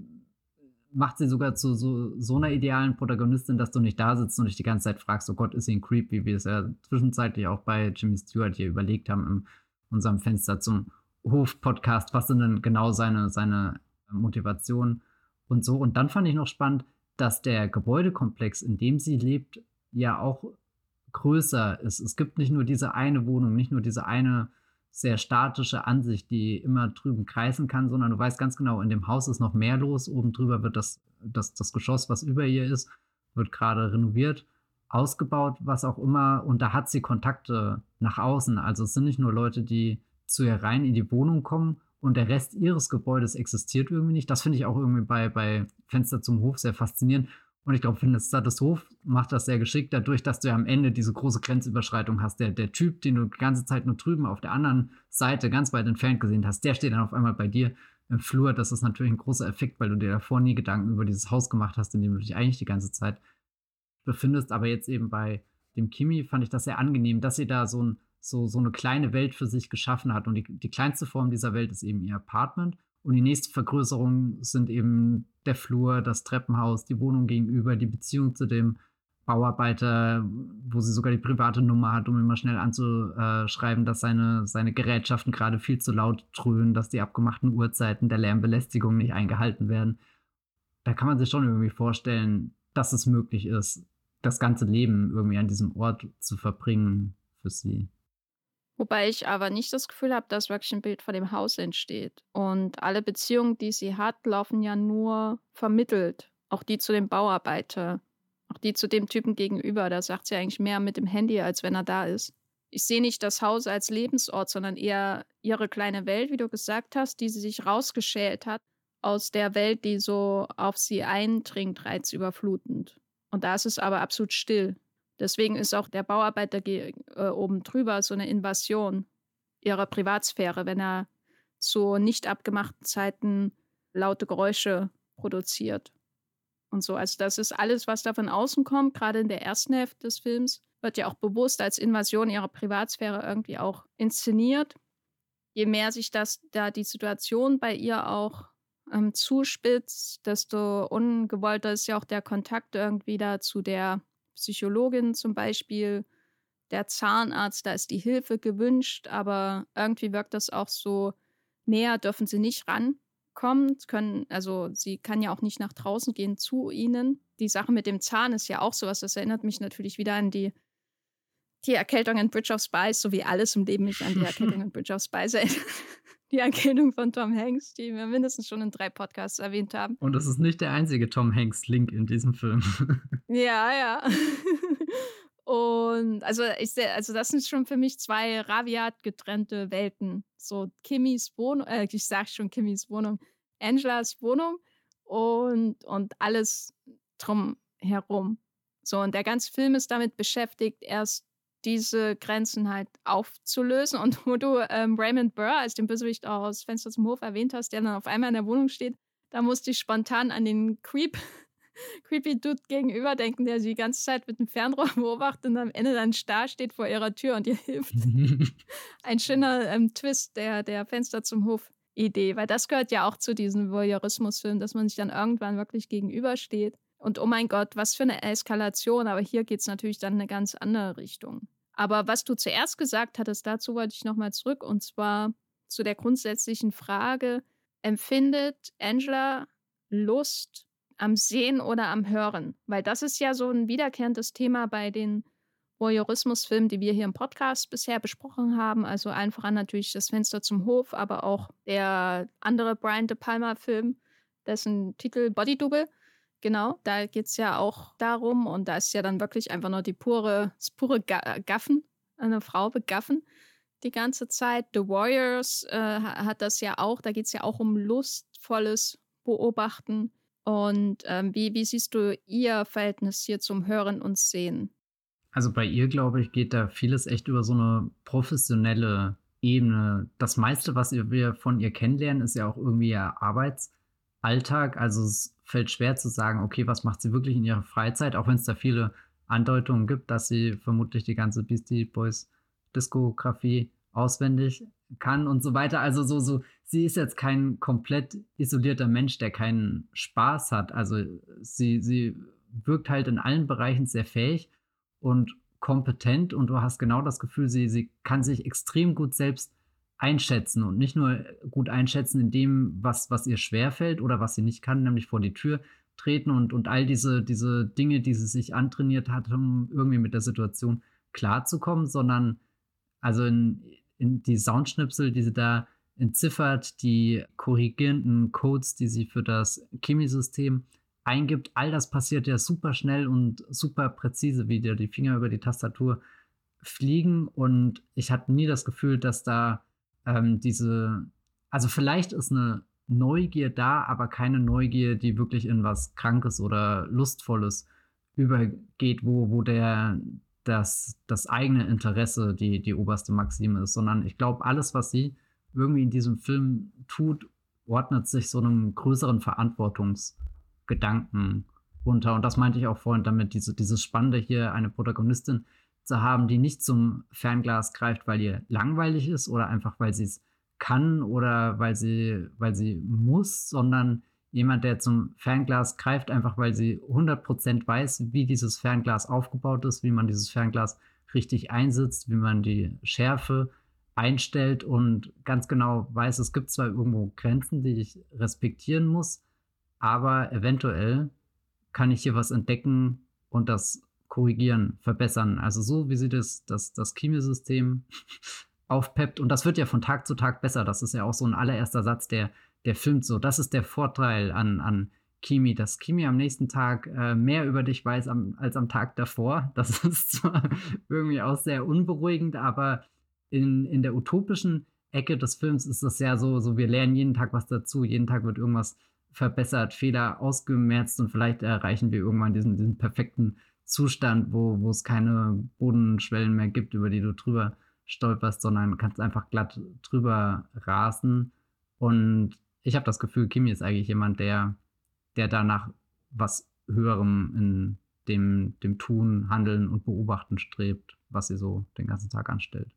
macht sie sogar zu so, so einer idealen Protagonistin, dass du nicht da sitzt und dich die ganze Zeit fragst, oh Gott, ist sie ein Creep, wie wir es ja zwischenzeitlich auch bei Jimmy Stewart hier überlegt haben in unserem Fenster zum Hof-Podcast, was sind denn genau seine, seine Motivation und so. Und dann fand ich noch spannend, dass der Gebäudekomplex, in dem sie lebt, ja auch größer ist. Es gibt nicht nur diese eine Wohnung, nicht nur diese eine sehr statische Ansicht, die immer drüben kreisen kann, sondern du weißt ganz genau, in dem Haus ist noch mehr los. Oben drüber wird das, das, das Geschoss, was über ihr ist, wird gerade renoviert, ausgebaut, was auch immer. Und da hat sie Kontakte nach außen. Also es sind nicht nur Leute, die zu ihr rein in die Wohnung kommen und der Rest ihres Gebäudes existiert irgendwie nicht. Das finde ich auch irgendwie bei, bei Fenster zum Hof sehr faszinierend. Und ich glaube, Status Hof macht das sehr geschickt, dadurch, dass du ja am Ende diese große Grenzüberschreitung hast. Der, der Typ, den du die ganze Zeit nur drüben auf der anderen Seite ganz weit entfernt gesehen hast, der steht dann auf einmal bei dir im Flur. Das ist natürlich ein großer Effekt, weil du dir davor nie Gedanken über dieses Haus gemacht hast, in dem du dich eigentlich die ganze Zeit befindest. Aber jetzt eben bei dem Kimi fand ich das sehr angenehm, dass sie da so, ein, so, so eine kleine Welt für sich geschaffen hat. Und die, die kleinste Form dieser Welt ist eben ihr Apartment. Und die nächste Vergrößerung sind eben der Flur, das Treppenhaus, die Wohnung gegenüber, die Beziehung zu dem Bauarbeiter, wo sie sogar die private Nummer hat, um immer schnell anzuschreiben, dass seine, seine Gerätschaften gerade viel zu laut dröhnen, dass die abgemachten Uhrzeiten der Lärmbelästigung nicht eingehalten werden. Da kann man sich schon irgendwie vorstellen, dass es möglich ist, das ganze Leben irgendwie an diesem Ort zu verbringen für sie. Wobei ich aber nicht das Gefühl habe, dass wirklich ein Bild von dem Haus entsteht. Und alle Beziehungen, die sie hat, laufen ja nur vermittelt. Auch die zu dem Bauarbeiter, auch die zu dem Typen gegenüber. Da sagt sie eigentlich mehr mit dem Handy, als wenn er da ist. Ich sehe nicht das Haus als Lebensort, sondern eher ihre kleine Welt, wie du gesagt hast, die sie sich rausgeschält hat aus der Welt, die so auf sie eindringt, reizüberflutend. Und da ist es aber absolut still. Deswegen ist auch der Bauarbeiter äh, oben drüber so eine Invasion ihrer Privatsphäre, wenn er zu nicht abgemachten Zeiten laute Geräusche produziert. Und so. Also, das ist alles, was da von außen kommt, gerade in der ersten Hälfte des Films, wird ja auch bewusst als Invasion ihrer Privatsphäre irgendwie auch inszeniert. Je mehr sich das da die Situation bei ihr auch ähm, zuspitzt, desto ungewollter ist ja auch der Kontakt irgendwie da zu der Psychologin zum Beispiel, der Zahnarzt, da ist die Hilfe gewünscht, aber irgendwie wirkt das auch so, näher dürfen sie nicht rankommen, können, also sie kann ja auch nicht nach draußen gehen zu ihnen. Die Sache mit dem Zahn ist ja auch sowas, das erinnert mich natürlich wieder an die, die Erkältung in Bridge of Spies, so wie alles im Leben mich an die Erkältung in Bridge of Spies erinnert die Erkennung von Tom Hanks, die wir mindestens schon in drei Podcasts erwähnt haben. Und es ist nicht der einzige Tom Hanks-Link in diesem Film. ja, ja. Und also ich also das sind schon für mich zwei raviat getrennte Welten. So Kimmys Wohnung, äh, ich sag schon Kimmys Wohnung, Angelas Wohnung und, und alles drum herum. So, und der ganze Film ist damit beschäftigt, erst diese Grenzen halt aufzulösen. Und wo du ähm, Raymond Burr als den Bösewicht aus Fenster zum Hof erwähnt hast, der dann auf einmal in der Wohnung steht, da musste ich spontan an den Creep, Creepy Dude gegenüber denken, der sie die ganze Zeit mit dem Fernrohr beobachtet und am Ende dann starr steht vor ihrer Tür und ihr hilft. Ein schöner ähm, Twist der, der Fenster zum Hof. Idee, weil das gehört ja auch zu diesen Voyeurismus-Filmen, dass man sich dann irgendwann wirklich gegenübersteht. Und oh mein Gott, was für eine Eskalation, aber hier geht es natürlich dann in eine ganz andere Richtung. Aber was du zuerst gesagt hattest, dazu wollte ich nochmal zurück und zwar zu der grundsätzlichen Frage, empfindet Angela Lust am Sehen oder am Hören? Weil das ist ja so ein wiederkehrendes Thema bei den Voyeurismusfilmen, die wir hier im Podcast bisher besprochen haben. Also einfach an natürlich das Fenster zum Hof, aber auch der andere Brian De Palma-Film, dessen Titel Body Double Genau, da geht es ja auch darum und da ist ja dann wirklich einfach nur die pure, das pure Gaffen, eine Frau begaffen die ganze Zeit. The Warriors äh, hat das ja auch, da geht es ja auch um lustvolles Beobachten. Und ähm, wie, wie siehst du ihr Verhältnis hier zum Hören und Sehen? Also bei ihr, glaube ich, geht da vieles echt über so eine professionelle Ebene. Das meiste, was wir von ihr kennenlernen, ist ja auch irgendwie ihr Arbeitsalltag. Also es fällt schwer zu sagen, okay, was macht sie wirklich in ihrer Freizeit, auch wenn es da viele Andeutungen gibt, dass sie vermutlich die ganze Beastie Boys Diskografie auswendig kann und so weiter. Also so, so, sie ist jetzt kein komplett isolierter Mensch, der keinen Spaß hat. Also sie, sie wirkt halt in allen Bereichen sehr fähig und kompetent und du hast genau das Gefühl, sie, sie kann sich extrem gut selbst einschätzen und nicht nur gut einschätzen in dem, was, was ihr schwerfällt oder was sie nicht kann, nämlich vor die Tür treten und, und all diese, diese Dinge, die sie sich antrainiert hat, um irgendwie mit der Situation klarzukommen, sondern also in, in die Soundschnipsel, die sie da entziffert, die korrigierenden Codes, die sie für das Chemisystem eingibt, all das passiert ja super schnell und super präzise, wie dir die Finger über die Tastatur fliegen. Und ich hatte nie das Gefühl, dass da ähm, diese, also vielleicht ist eine Neugier da, aber keine Neugier, die wirklich in was Krankes oder Lustvolles übergeht, wo, wo der, das, das eigene Interesse die, die oberste Maxime ist, sondern ich glaube, alles, was sie irgendwie in diesem Film tut, ordnet sich so einem größeren Verantwortungsgedanken unter. Und das meinte ich auch vorhin damit, diese, dieses Spannende hier, eine Protagonistin zu haben, die nicht zum Fernglas greift, weil ihr langweilig ist oder einfach weil sie es kann oder weil sie, weil sie muss, sondern jemand, der zum Fernglas greift, einfach weil sie 100% weiß, wie dieses Fernglas aufgebaut ist, wie man dieses Fernglas richtig einsetzt, wie man die Schärfe einstellt und ganz genau weiß, es gibt zwar irgendwo Grenzen, die ich respektieren muss, aber eventuell kann ich hier was entdecken und das korrigieren, verbessern. Also so, wie sie das, das, das Chemiesystem aufpeppt. Und das wird ja von Tag zu Tag besser. Das ist ja auch so ein allererster Satz, der, der filmt so. Das ist der Vorteil an, an Kimi, dass Kimi am nächsten Tag äh, mehr über dich weiß am, als am Tag davor. Das ist zwar irgendwie auch sehr unberuhigend, aber in, in der utopischen Ecke des Films ist das ja so, so, wir lernen jeden Tag was dazu, jeden Tag wird irgendwas verbessert, Fehler ausgemerzt und vielleicht erreichen wir irgendwann diesen, diesen perfekten Zustand, wo, wo es keine Bodenschwellen mehr gibt, über die du drüber stolperst, sondern kannst einfach glatt drüber rasen. Und ich habe das Gefühl, Kimi ist eigentlich jemand, der, der danach was Höherem in dem, dem Tun, Handeln und Beobachten strebt, was sie so den ganzen Tag anstellt.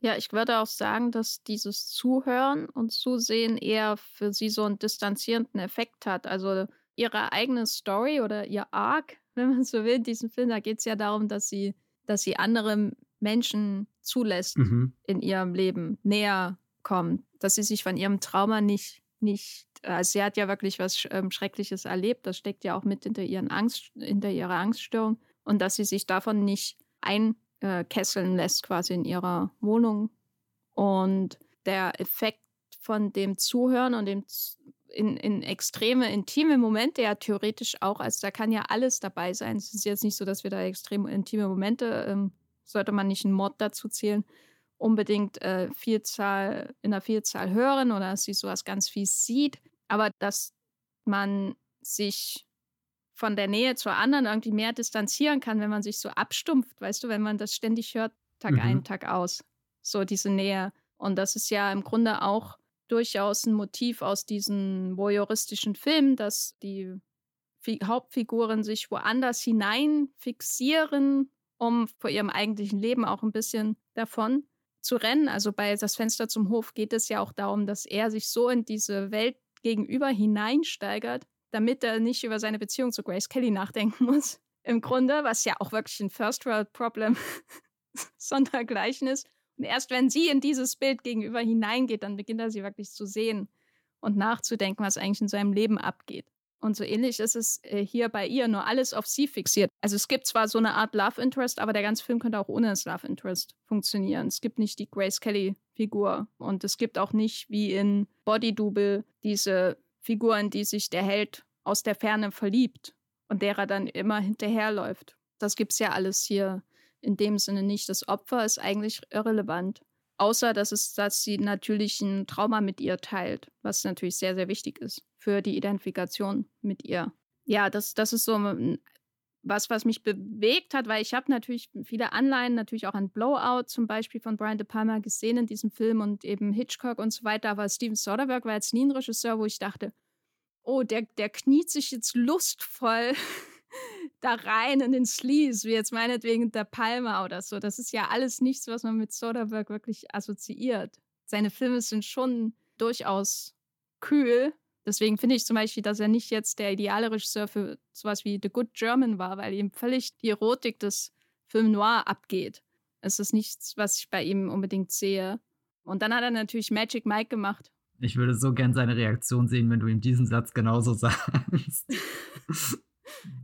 Ja, ich würde auch sagen, dass dieses Zuhören und Zusehen eher für sie so einen distanzierenden Effekt hat. Also ihre eigene Story oder ihr Arc, wenn man so will, in diesem Film, da geht es ja darum, dass sie, dass sie andere Menschen zulässt mhm. in ihrem Leben, näher kommt, dass sie sich von ihrem Trauma nicht, nicht, also sie hat ja wirklich was ähm, Schreckliches erlebt, das steckt ja auch mit hinter ihren Angst, hinter ihrer Angststörung und dass sie sich davon nicht einkesseln lässt, quasi in ihrer Wohnung. Und der Effekt von dem Zuhören und dem in, in extreme, intime Momente ja theoretisch auch, also da kann ja alles dabei sein. Es ist jetzt nicht so, dass wir da extrem intime Momente ähm, sollte man nicht einen Mod dazu zählen, unbedingt äh, Vielzahl, in der Vielzahl hören oder dass sie sowas ganz viel sieht, aber dass man sich von der Nähe zur anderen irgendwie mehr distanzieren kann, wenn man sich so abstumpft, weißt du, wenn man das ständig hört, Tag mhm. ein, Tag aus. So diese Nähe. Und das ist ja im Grunde auch durchaus ein Motiv aus diesen voyeuristischen Filmen, dass die Hauptfiguren sich woanders hinein fixieren um vor ihrem eigentlichen Leben auch ein bisschen davon zu rennen. Also bei Das Fenster zum Hof geht es ja auch darum, dass er sich so in diese Welt gegenüber hineinsteigert, damit er nicht über seine Beziehung zu Grace Kelly nachdenken muss. Im Grunde, was ja auch wirklich ein First World Problem sondergleichen ist. Und erst wenn sie in dieses Bild gegenüber hineingeht, dann beginnt er sie wirklich zu sehen und nachzudenken, was eigentlich in seinem Leben abgeht. Und so ähnlich ist es äh, hier bei ihr, nur alles auf sie fixiert. Also es gibt zwar so eine Art Love Interest, aber der ganze Film könnte auch ohne das Love Interest funktionieren. Es gibt nicht die Grace Kelly-Figur und es gibt auch nicht wie in Body Double diese Figuren, die sich der Held aus der Ferne verliebt und derer dann immer hinterherläuft. Das gibt es ja alles hier in dem Sinne nicht. Das Opfer ist eigentlich irrelevant. Außer dass es, dass sie natürlich ein Trauma mit ihr teilt, was natürlich sehr, sehr wichtig ist für die Identifikation mit ihr. Ja, das, das ist so was, was mich bewegt hat, weil ich habe natürlich viele Anleihen, natürlich auch an Blowout zum Beispiel von Brian De Palma gesehen in diesem Film und eben Hitchcock und so weiter. Aber Steven Soderbergh war jetzt nie ein Regisseur, wo ich dachte, oh, der, der kniet sich jetzt lustvoll da rein in den Sleeves, wie jetzt meinetwegen der Palmer oder so. Das ist ja alles nichts, was man mit Soderbergh wirklich assoziiert. Seine Filme sind schon durchaus kühl. Deswegen finde ich zum Beispiel, dass er nicht jetzt der ideale Regisseur für sowas wie The Good German war, weil ihm völlig die Erotik des Film Noir abgeht. Es ist nichts, was ich bei ihm unbedingt sehe. Und dann hat er natürlich Magic Mike gemacht. Ich würde so gern seine Reaktion sehen, wenn du ihm diesen Satz genauso sagst.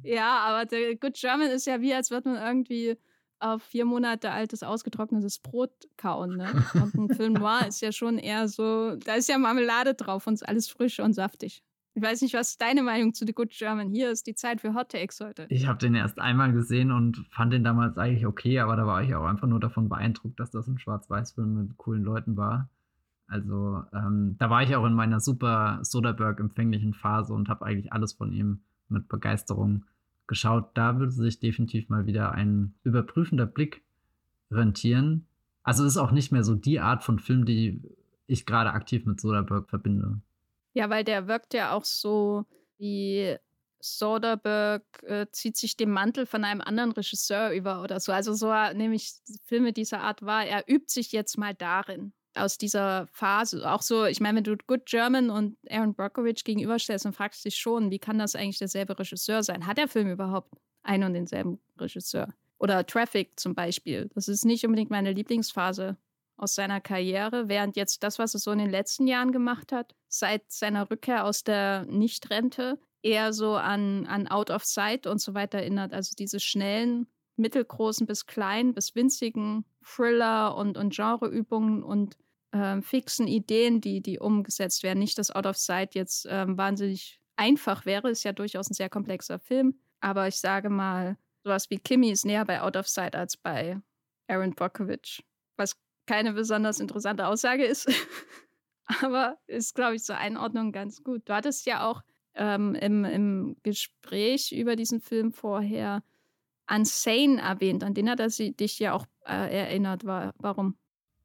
Ja, aber der Good German ist ja wie, als würde man irgendwie auf vier Monate altes, ausgetrocknetes Brot kauen. Ne? Und ein Film Noir ist ja schon eher so, da ist ja Marmelade drauf und ist alles frisch und saftig. Ich weiß nicht, was deine Meinung zu The Good German? Hier ist die Zeit für Hot Takes heute. Ich habe den erst einmal gesehen und fand den damals eigentlich okay, aber da war ich auch einfach nur davon beeindruckt, dass das ein Schwarz-Weiß-Film mit coolen Leuten war. Also ähm, da war ich auch in meiner super Soderbergh-empfänglichen Phase und habe eigentlich alles von ihm mit Begeisterung geschaut. Da würde sich definitiv mal wieder ein überprüfender Blick rentieren. Also ist auch nicht mehr so die Art von Film, die ich gerade aktiv mit Soderbergh verbinde. Ja, weil der wirkt ja auch so wie Soderbergh äh, zieht sich den Mantel von einem anderen Regisseur über oder so. Also so nämlich Filme dieser Art war, er übt sich jetzt mal darin. Aus dieser Phase. Auch so, ich meine, wenn du Good German und Aaron Brockovich gegenüberstellst, dann fragst dich schon, wie kann das eigentlich derselbe Regisseur sein? Hat der Film überhaupt einen und denselben Regisseur? Oder Traffic zum Beispiel. Das ist nicht unbedingt meine Lieblingsphase aus seiner Karriere, während jetzt das, was er so in den letzten Jahren gemacht hat, seit seiner Rückkehr aus der Nichtrente, eher so an, an Out of Sight und so weiter erinnert. Also diese schnellen, mittelgroßen bis kleinen bis winzigen Thriller und, und Genreübungen und äh, fixen Ideen, die, die umgesetzt werden. Nicht, dass Out of Sight jetzt äh, wahnsinnig einfach wäre, ist ja durchaus ein sehr komplexer Film. Aber ich sage mal, sowas wie Kimmy ist näher bei Out of Sight als bei Aaron Brockovich. Was keine besonders interessante Aussage ist. Aber ist, glaube ich, zur Einordnung ganz gut. Du hattest ja auch ähm, im, im Gespräch über diesen Film vorher Unsane erwähnt. An den hat er dich ja auch äh, erinnert. War, warum?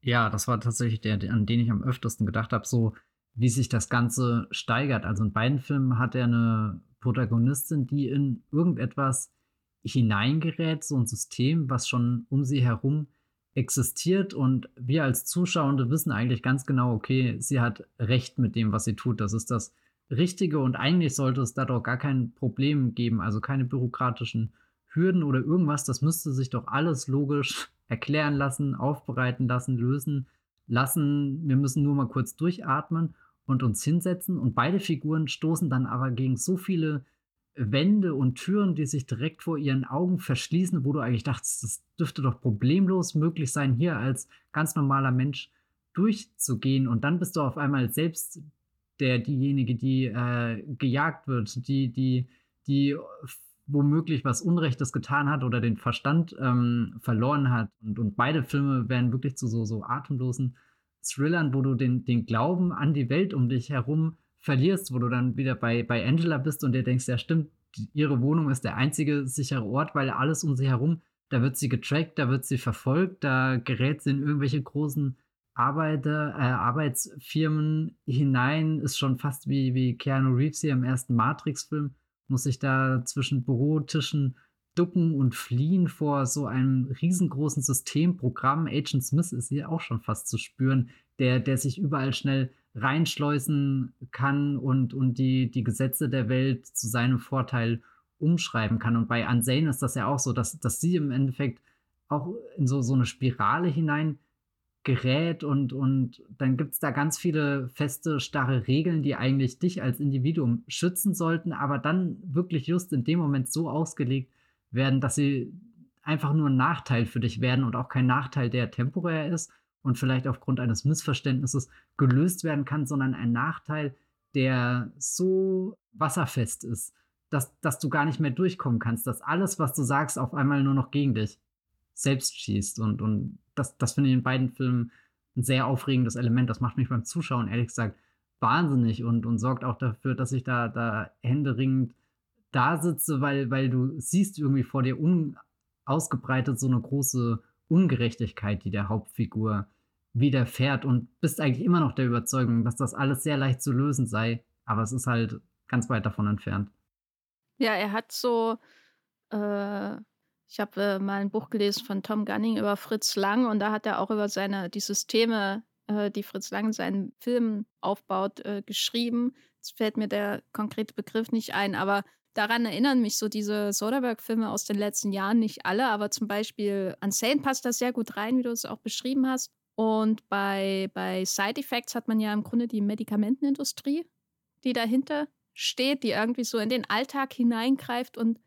Ja, das war tatsächlich der, an den ich am öftesten gedacht habe, so wie sich das Ganze steigert. Also in beiden Filmen hat er eine Protagonistin, die in irgendetwas hineingerät, so ein System, was schon um sie herum existiert und wir als Zuschauende wissen eigentlich ganz genau, okay, sie hat recht mit dem, was sie tut. Das ist das Richtige und eigentlich sollte es da doch gar kein Problem geben, also keine bürokratischen Hürden oder irgendwas. Das müsste sich doch alles logisch erklären lassen, aufbereiten lassen, lösen lassen. Wir müssen nur mal kurz durchatmen und uns hinsetzen und beide Figuren stoßen dann aber gegen so viele Wände und Türen, die sich direkt vor ihren Augen verschließen, wo du eigentlich dachtest, das dürfte doch problemlos möglich sein, hier als ganz normaler Mensch durchzugehen. Und dann bist du auf einmal selbst der, diejenige, die äh, gejagt wird, die, die, die womöglich was Unrechtes getan hat oder den Verstand ähm, verloren hat. Und, und beide Filme werden wirklich zu so, so atemlosen Thrillern, wo du den, den Glauben an die Welt um dich herum verlierst, wo du dann wieder bei, bei Angela bist und dir denkst, ja stimmt, ihre Wohnung ist der einzige sichere Ort, weil alles um sie herum, da wird sie getrackt, da wird sie verfolgt, da gerät sie in irgendwelche großen Arbeiter, äh, Arbeitsfirmen hinein, ist schon fast wie, wie Keanu Reeves hier im ersten Matrix-Film, muss sich da zwischen Bürotischen ducken und fliehen vor so einem riesengroßen Systemprogramm. Agent Smith ist hier auch schon fast zu spüren, der, der sich überall schnell reinschleusen kann und, und die, die Gesetze der Welt zu seinem Vorteil umschreiben kann. Und bei Ansane ist das ja auch so, dass, dass sie im Endeffekt auch in so, so eine Spirale hinein gerät und, und dann gibt es da ganz viele feste, starre Regeln, die eigentlich dich als Individuum schützen sollten, aber dann wirklich just in dem Moment so ausgelegt werden, dass sie einfach nur ein Nachteil für dich werden und auch kein Nachteil, der temporär ist, und vielleicht aufgrund eines Missverständnisses gelöst werden kann, sondern ein Nachteil, der so wasserfest ist, dass, dass du gar nicht mehr durchkommen kannst, dass alles, was du sagst, auf einmal nur noch gegen dich selbst schießt. Und, und das, das finde ich in beiden Filmen ein sehr aufregendes Element. Das macht mich beim Zuschauen, ehrlich gesagt, wahnsinnig und, und sorgt auch dafür, dass ich da, da händeringend da sitze, weil, weil du siehst irgendwie vor dir unausgebreitet so eine große Ungerechtigkeit, die der Hauptfigur widerfährt und bist eigentlich immer noch der Überzeugung, dass das alles sehr leicht zu lösen sei, aber es ist halt ganz weit davon entfernt. Ja, er hat so, äh, ich habe äh, mal ein Buch gelesen von Tom Gunning über Fritz Lang und da hat er auch über seine, die Systeme, äh, die Fritz Lang in seinen Filmen aufbaut, äh, geschrieben. Jetzt fällt mir der konkrete Begriff nicht ein, aber daran erinnern mich so diese Soderbergh-Filme aus den letzten Jahren, nicht alle, aber zum Beispiel Unsane passt da sehr gut rein, wie du es auch beschrieben hast. Und bei, bei Side Effects hat man ja im Grunde die Medikamentenindustrie, die dahinter steht, die irgendwie so in den Alltag hineingreift und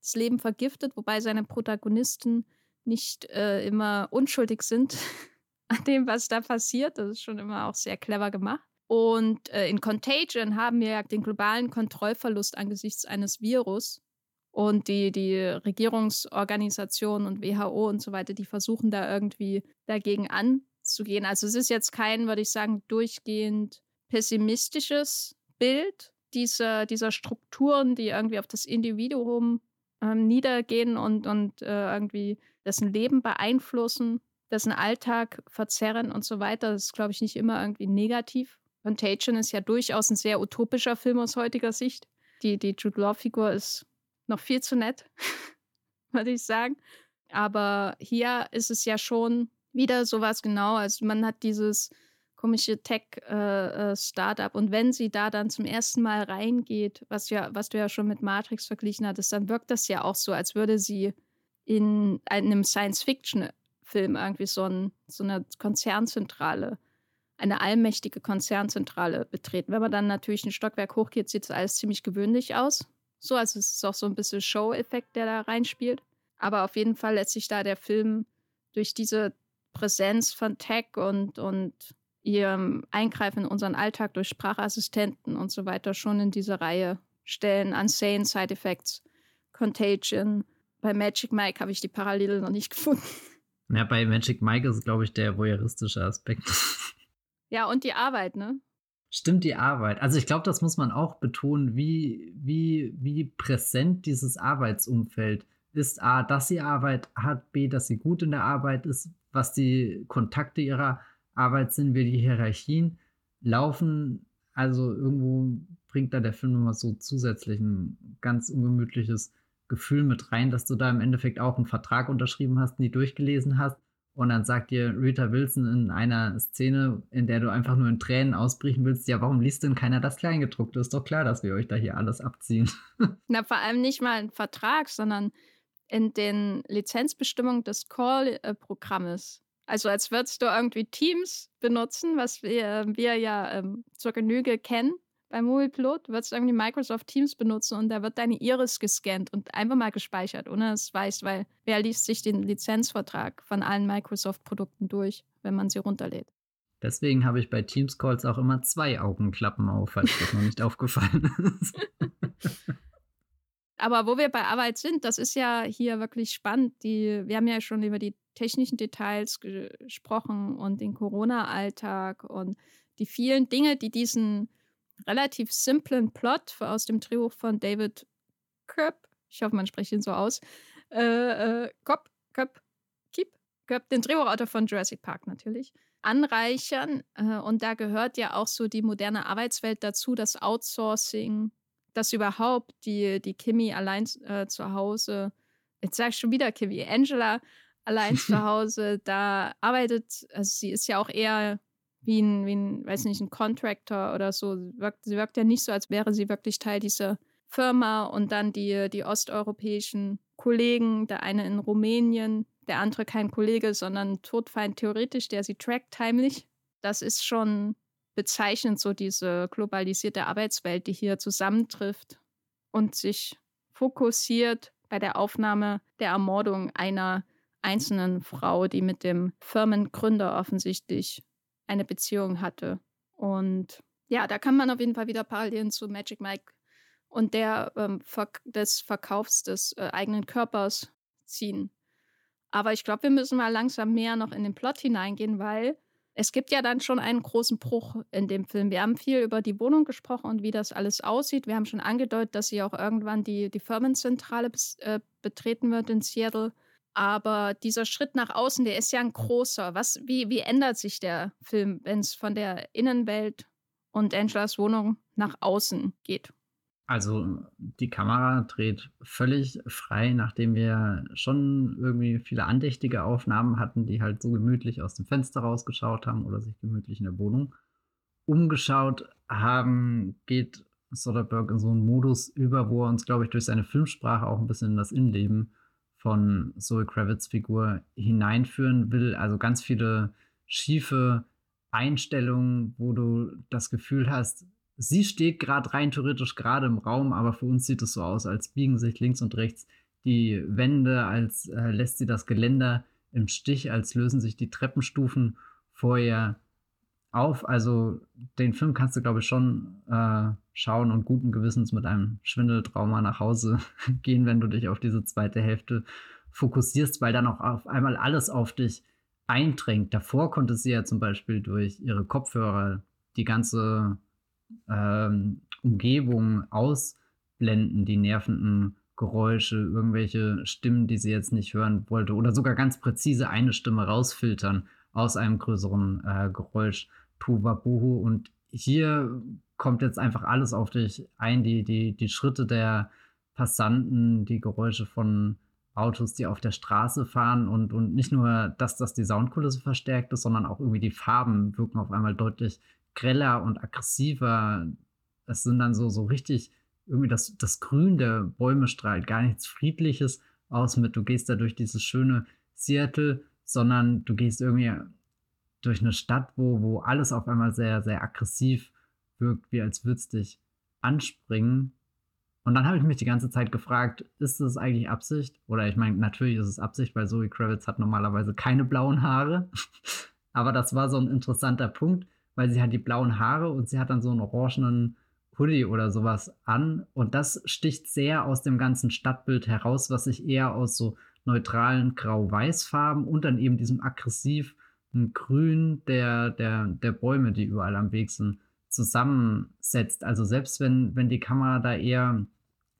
das Leben vergiftet, wobei seine Protagonisten nicht äh, immer unschuldig sind an dem, was da passiert. Das ist schon immer auch sehr clever gemacht. Und äh, in Contagion haben wir ja den globalen Kontrollverlust angesichts eines Virus. Und die, die Regierungsorganisationen und WHO und so weiter, die versuchen da irgendwie dagegen anzugehen. Also es ist jetzt kein, würde ich sagen, durchgehend pessimistisches Bild dieser, dieser Strukturen, die irgendwie auf das Individuum ähm, niedergehen und, und äh, irgendwie dessen Leben beeinflussen, dessen Alltag verzerren und so weiter. Das ist, glaube ich, nicht immer irgendwie negativ Contagion ist ja durchaus ein sehr utopischer Film aus heutiger Sicht. Die, die Jude Law-Figur ist noch viel zu nett, würde ich sagen. Aber hier ist es ja schon wieder sowas genau. Also man hat dieses komische Tech-Startup. Äh, äh und wenn sie da dann zum ersten Mal reingeht, was, ja, was du ja schon mit Matrix verglichen hattest, dann wirkt das ja auch so, als würde sie in einem Science-Fiction-Film irgendwie so, ein, so eine Konzernzentrale, eine allmächtige Konzernzentrale betreten. Wenn man dann natürlich ein Stockwerk hochgeht, sieht es alles ziemlich gewöhnlich aus. So, also es ist auch so ein bisschen Show-Effekt, der da reinspielt. Aber auf jeden Fall lässt sich da der Film durch diese Präsenz von Tech und, und ihrem Eingreifen in unseren Alltag durch Sprachassistenten und so weiter schon in diese Reihe stellen. Unsane Side Effects, Contagion. Bei Magic Mike habe ich die Parallele noch nicht gefunden. Ja, bei Magic Mike ist, glaube ich, der voyeuristische Aspekt. Ja, und die Arbeit, ne? Stimmt, die Arbeit. Also ich glaube, das muss man auch betonen, wie, wie, wie präsent dieses Arbeitsumfeld ist. A, dass sie Arbeit hat, B, dass sie gut in der Arbeit ist, was die Kontakte ihrer Arbeit sind, wie die Hierarchien laufen. Also irgendwo bringt da der Film immer so zusätzlich ein ganz ungemütliches Gefühl mit rein, dass du da im Endeffekt auch einen Vertrag unterschrieben hast, nie durchgelesen hast. Und dann sagt dir Rita Wilson in einer Szene, in der du einfach nur in Tränen ausbrechen willst, ja, warum liest denn keiner das Kleingedruckte? Ist doch klar, dass wir euch da hier alles abziehen. Na, vor allem nicht mal ein Vertrag, sondern in den Lizenzbestimmungen des Call-Programmes. Also als würdest du irgendwie Teams benutzen, was wir, wir ja ähm, zur Genüge kennen beim Moviepilot, würdest du irgendwie Microsoft Teams benutzen und da wird deine Iris gescannt und einfach mal gespeichert, ohne dass es weiß, weil wer liest sich den Lizenzvertrag von allen Microsoft-Produkten durch, wenn man sie runterlädt. Deswegen habe ich bei Teams Calls auch immer zwei Augenklappen auf, falls das noch nicht aufgefallen ist. Aber wo wir bei Arbeit sind, das ist ja hier wirklich spannend. Die, wir haben ja schon über die technischen Details gesprochen und den Corona-Alltag und die vielen Dinge, die diesen relativ simplen Plot aus dem Drehbuch von David Köpp, ich hoffe, man spricht ihn so aus, äh, äh, Kopp, Köpp, Kiep, Köpp, den Drehbuchautor von Jurassic Park natürlich, anreichern. Äh, und da gehört ja auch so die moderne Arbeitswelt dazu, das Outsourcing, dass überhaupt die, die Kimi allein äh, zu Hause, jetzt sag ich schon wieder Kimi, Angela allein zu Hause, da arbeitet, also sie ist ja auch eher wie ein, wie ein, weiß nicht, ein Contractor oder so. Sie wirkt, sie wirkt ja nicht so, als wäre sie wirklich Teil dieser Firma und dann die, die osteuropäischen Kollegen, der eine in Rumänien, der andere kein Kollege, sondern Todfeind theoretisch, der sie trackt heimlich. Das ist schon bezeichnend so diese globalisierte Arbeitswelt, die hier zusammentrifft und sich fokussiert bei der Aufnahme der Ermordung einer einzelnen Frau, die mit dem Firmengründer offensichtlich eine Beziehung hatte. Und ja, da kann man auf jeden Fall wieder Parallelen zu Magic Mike und der ähm, Verk des Verkaufs des äh, eigenen Körpers ziehen. Aber ich glaube, wir müssen mal langsam mehr noch in den Plot hineingehen, weil es gibt ja dann schon einen großen Bruch in dem Film. Wir haben viel über die Wohnung gesprochen und wie das alles aussieht. Wir haben schon angedeutet, dass sie auch irgendwann die, die Firmenzentrale äh, betreten wird in Seattle. Aber dieser Schritt nach außen, der ist ja ein großer. Was, wie, wie ändert sich der Film, wenn es von der Innenwelt und Angelas Wohnung nach außen geht? Also die Kamera dreht völlig frei, nachdem wir schon irgendwie viele andächtige Aufnahmen hatten, die halt so gemütlich aus dem Fenster rausgeschaut haben oder sich gemütlich in der Wohnung umgeschaut haben, geht Soderbergh in so einen Modus über, wo er uns, glaube ich, durch seine Filmsprache auch ein bisschen in das Innenleben von Zoe Kravitz Figur hineinführen will. Also ganz viele schiefe Einstellungen, wo du das Gefühl hast, sie steht gerade rein theoretisch gerade im Raum, aber für uns sieht es so aus, als biegen sich links und rechts die Wände, als äh, lässt sie das Geländer im Stich, als lösen sich die Treppenstufen vor ihr auf. Also den Film kannst du, glaube ich, schon äh, schauen und guten Gewissens mit einem Schwindeltrauma nach Hause gehen, wenn du dich auf diese zweite Hälfte fokussierst, weil dann auch auf einmal alles auf dich eindrängt. Davor konnte sie ja zum Beispiel durch ihre Kopfhörer die ganze ähm, Umgebung ausblenden, die nervenden Geräusche, irgendwelche Stimmen, die sie jetzt nicht hören wollte, oder sogar ganz präzise eine Stimme rausfiltern aus einem größeren äh, Geräusch. Tuvabuhu. Und hier kommt jetzt einfach alles auf dich ein, die, die, die Schritte der Passanten, die Geräusche von Autos, die auf der Straße fahren und, und nicht nur, dass das die Soundkulisse verstärkt ist, sondern auch irgendwie die Farben wirken auf einmal deutlich greller und aggressiver. Es sind dann so, so richtig irgendwie das, das Grün der Bäume strahlt gar nichts Friedliches aus mit, du gehst da durch dieses schöne Seattle, sondern du gehst irgendwie durch eine Stadt, wo, wo alles auf einmal sehr, sehr aggressiv wirkt, wie als würde es dich anspringen. Und dann habe ich mich die ganze Zeit gefragt, ist das eigentlich Absicht? Oder ich meine, natürlich ist es Absicht, weil Zoe Kravitz hat normalerweise keine blauen Haare. Aber das war so ein interessanter Punkt, weil sie hat die blauen Haare und sie hat dann so einen orangenen Hoodie oder sowas an. Und das sticht sehr aus dem ganzen Stadtbild heraus, was sich eher aus so neutralen Grau-Weiß-Farben und dann eben diesem aggressiven Grün der, der, der Bäume, die überall am Weg sind, zusammensetzt. Also selbst wenn, wenn die Kamera da eher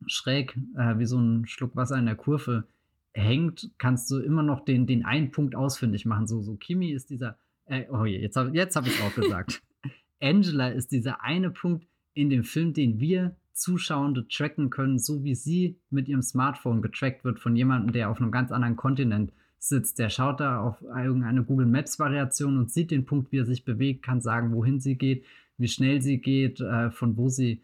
schräg äh, wie so ein Schluck Wasser in der Kurve hängt, kannst du immer noch den, den einen Punkt ausfindig machen. So, so Kimi ist dieser, äh, oh je, jetzt habe jetzt hab ich es auch gesagt. Angela ist dieser eine Punkt in dem Film, den wir Zuschauende tracken können, so wie sie mit ihrem Smartphone getrackt wird von jemandem, der auf einem ganz anderen Kontinent sitzt. Der schaut da auf irgendeine Google Maps Variation und sieht den Punkt, wie er sich bewegt, kann sagen, wohin sie geht, wie schnell sie geht, äh, von wo sie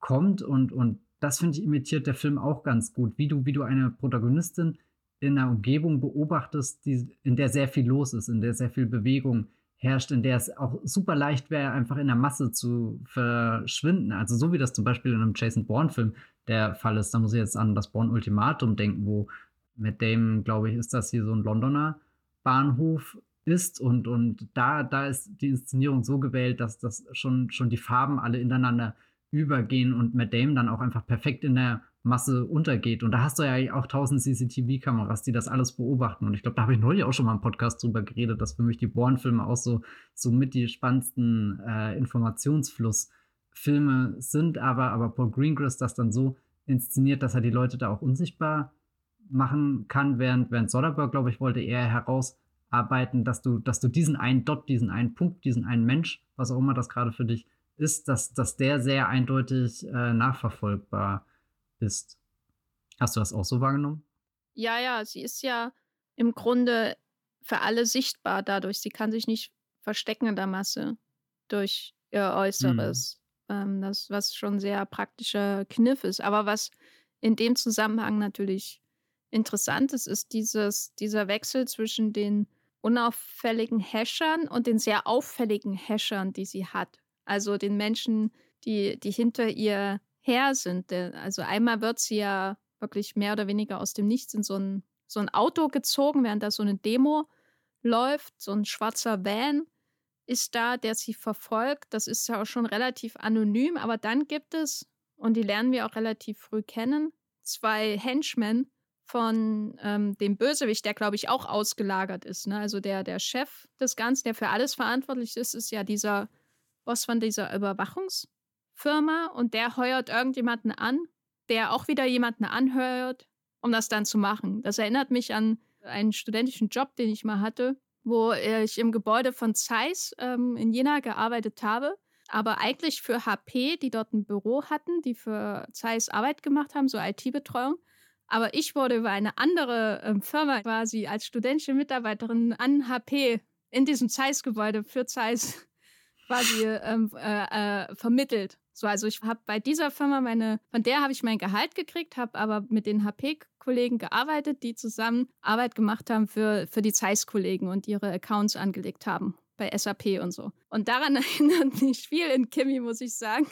kommt und, und das finde ich imitiert der Film auch ganz gut, wie du, wie du eine Protagonistin in einer Umgebung beobachtest, die, in der sehr viel los ist, in der sehr viel Bewegung herrscht, in der es auch super leicht wäre, einfach in der Masse zu verschwinden. Also so wie das zum Beispiel in einem Jason Bourne-Film der Fall ist. Da muss ich jetzt an das Bourne-Ultimatum denken, wo mit dem, glaube ich, ist das hier so ein Londoner Bahnhof ist und, und da, da ist die Inszenierung so gewählt, dass das schon, schon die Farben alle ineinander übergehen und Matt Damon dann auch einfach perfekt in der Masse untergeht. Und da hast du ja auch tausend CCTV-Kameras, die das alles beobachten. Und ich glaube, da habe ich neulich auch schon mal im Podcast drüber geredet, dass für mich die Born-Filme auch so, so mit die spannendsten äh, Informationsflussfilme sind. Aber, aber Paul Greengrass das dann so inszeniert, dass er die Leute da auch unsichtbar machen kann, während, während Soderbergh, glaube ich, wollte eher herausarbeiten, dass du, dass du diesen einen Dot, diesen einen Punkt, diesen einen Mensch, was auch immer das gerade für dich ist, dass, dass der sehr eindeutig äh, nachverfolgbar ist. Hast du das auch so wahrgenommen? Ja, ja, sie ist ja im Grunde für alle sichtbar dadurch. Sie kann sich nicht verstecken in der Masse durch ihr Äußeres. Mhm. Ähm, das, was schon sehr praktischer Kniff ist. Aber was in dem Zusammenhang natürlich interessant ist, ist dieses, dieser Wechsel zwischen den unauffälligen Häschern und den sehr auffälligen Häschern, die sie hat. Also den Menschen, die, die hinter ihr her sind. Also einmal wird sie ja wirklich mehr oder weniger aus dem Nichts in so ein, so ein Auto gezogen, während da so eine Demo läuft. So ein schwarzer Van ist da, der sie verfolgt. Das ist ja auch schon relativ anonym, aber dann gibt es, und die lernen wir auch relativ früh kennen, zwei Henchmen von ähm, dem Bösewicht, der, glaube ich, auch ausgelagert ist. Ne? Also der, der Chef des Ganzen, der für alles verantwortlich ist, ist ja dieser Boss von dieser Überwachungsfirma und der heuert irgendjemanden an, der auch wieder jemanden anhört, um das dann zu machen. Das erinnert mich an einen studentischen Job, den ich mal hatte, wo ich im Gebäude von Zeiss ähm, in Jena gearbeitet habe, aber eigentlich für HP, die dort ein Büro hatten, die für Zeiss Arbeit gemacht haben, so IT-Betreuung. Aber ich wurde über eine andere ähm, Firma quasi als studentische Mitarbeiterin an HP in diesem Zeiss-Gebäude für Zeiss quasi ähm, äh, äh, vermittelt. So, also ich habe bei dieser Firma meine, von der habe ich mein Gehalt gekriegt, habe aber mit den HP-Kollegen gearbeitet, die zusammen Arbeit gemacht haben für, für die Zeiss-Kollegen und ihre Accounts angelegt haben bei SAP und so. Und daran erinnert mich viel in Kimi, muss ich sagen.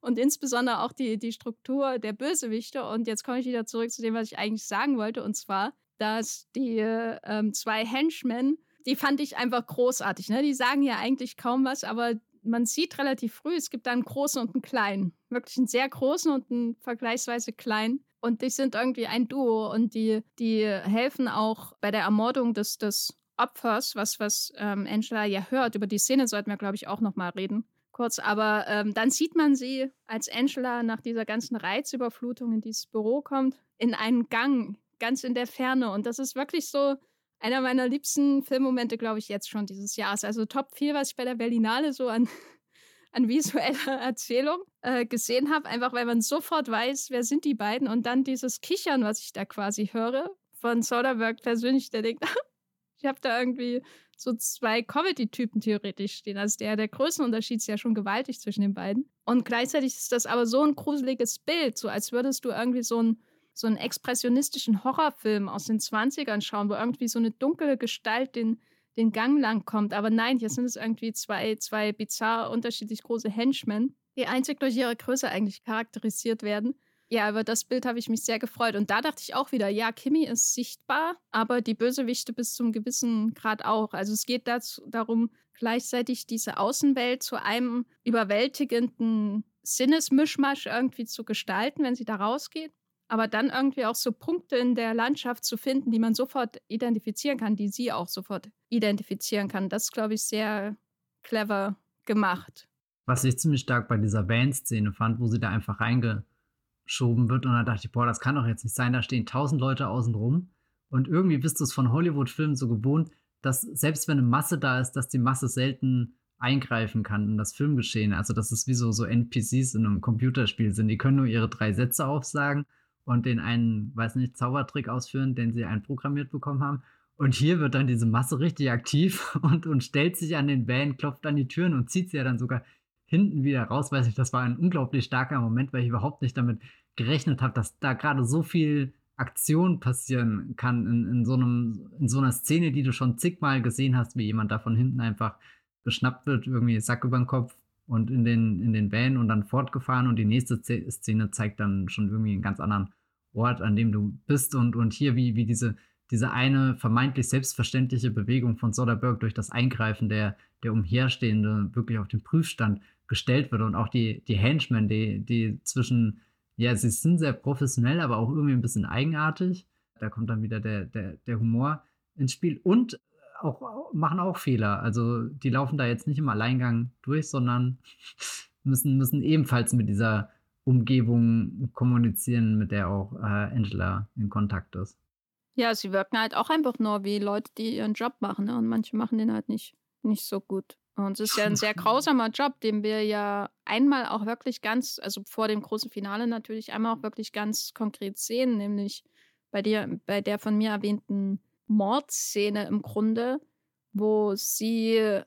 Und insbesondere auch die, die Struktur der Bösewichte. Und jetzt komme ich wieder zurück zu dem, was ich eigentlich sagen wollte. Und zwar, dass die ähm, zwei Henchmen die fand ich einfach großartig. Ne? Die sagen ja eigentlich kaum was, aber man sieht relativ früh, es gibt da einen großen und einen kleinen. Wirklich einen sehr großen und einen vergleichsweise kleinen. Und die sind irgendwie ein Duo und die, die helfen auch bei der Ermordung des, des Opfers, was, was ähm, Angela ja hört. Über die Szene sollten wir, glaube ich, auch nochmal reden. Kurz, aber ähm, dann sieht man sie, als Angela nach dieser ganzen Reizüberflutung in dieses Büro kommt, in einen Gang, ganz in der Ferne. Und das ist wirklich so, einer meiner liebsten Filmmomente, glaube ich, jetzt schon dieses Jahres. Also Top 4, was ich bei der Berlinale so an, an visueller Erzählung äh, gesehen habe. Einfach weil man sofort weiß, wer sind die beiden. Und dann dieses Kichern, was ich da quasi höre von Soderbergh persönlich, der denkt, ich habe da irgendwie so zwei Comedy-Typen theoretisch stehen. Also der, der Größenunterschied ist ja schon gewaltig zwischen den beiden. Und gleichzeitig ist das aber so ein gruseliges Bild, so als würdest du irgendwie so, ein, so einen expressionistischen Horrorfilm aus den 20ern schauen, wo irgendwie so eine dunkle Gestalt den, den Gang lang kommt. Aber nein, hier sind es irgendwie zwei, zwei bizarr unterschiedlich große Henchmen, die einzig durch ihre Größe eigentlich charakterisiert werden. Ja, über das Bild habe ich mich sehr gefreut. Und da dachte ich auch wieder, ja, Kimi ist sichtbar, aber die Bösewichte bis zum gewissen Grad auch. Also es geht dazu, darum, gleichzeitig diese Außenwelt zu einem überwältigenden Sinnesmischmasch irgendwie zu gestalten, wenn sie da rausgeht. Aber dann irgendwie auch so Punkte in der Landschaft zu finden, die man sofort identifizieren kann, die sie auch sofort identifizieren kann. Das ist, glaube ich, sehr clever gemacht. Was ich ziemlich stark bei dieser Band-Szene fand, wo sie da einfach reinge geschoben wird. Und dann dachte ich, boah, das kann doch jetzt nicht sein. Da stehen tausend Leute außen rum. Und irgendwie bist du es von Hollywood-Filmen so gewohnt, dass selbst wenn eine Masse da ist, dass die Masse selten eingreifen kann in das Filmgeschehen. Also, dass es wie so, so NPCs in einem Computerspiel sind. Die können nur ihre drei Sätze aufsagen und den einen, weiß nicht, Zaubertrick ausführen, den sie einprogrammiert bekommen haben. Und hier wird dann diese Masse richtig aktiv und, und stellt sich an den Van, klopft an die Türen und zieht sie ja dann sogar hinten wieder raus, weiß ich, das war ein unglaublich starker Moment, weil ich überhaupt nicht damit gerechnet habe, dass da gerade so viel Aktion passieren kann in, in, so einem, in so einer Szene, die du schon zigmal gesehen hast, wie jemand da von hinten einfach geschnappt wird, irgendwie Sack über den Kopf und in den, in den Van und dann fortgefahren und die nächste Szene zeigt dann schon irgendwie einen ganz anderen Ort, an dem du bist und, und hier wie, wie diese, diese eine vermeintlich selbstverständliche Bewegung von Soderbergh durch das Eingreifen der, der Umherstehende wirklich auf den Prüfstand gestellt wird und auch die, die Henchmen, die, die zwischen, ja, sie sind sehr professionell, aber auch irgendwie ein bisschen eigenartig. Da kommt dann wieder der, der, der Humor ins Spiel und auch, machen auch Fehler. Also die laufen da jetzt nicht im Alleingang durch, sondern müssen, müssen ebenfalls mit dieser Umgebung kommunizieren, mit der auch äh, Angela in Kontakt ist. Ja, sie wirken halt auch einfach nur wie Leute, die ihren Job machen, ne? Und manche machen den halt nicht, nicht so gut. Und es ist ja ein sehr grausamer Job, den wir ja einmal auch wirklich ganz, also vor dem großen Finale natürlich einmal auch wirklich ganz konkret sehen, nämlich bei der, bei der von mir erwähnten Mordszene im Grunde, wo sie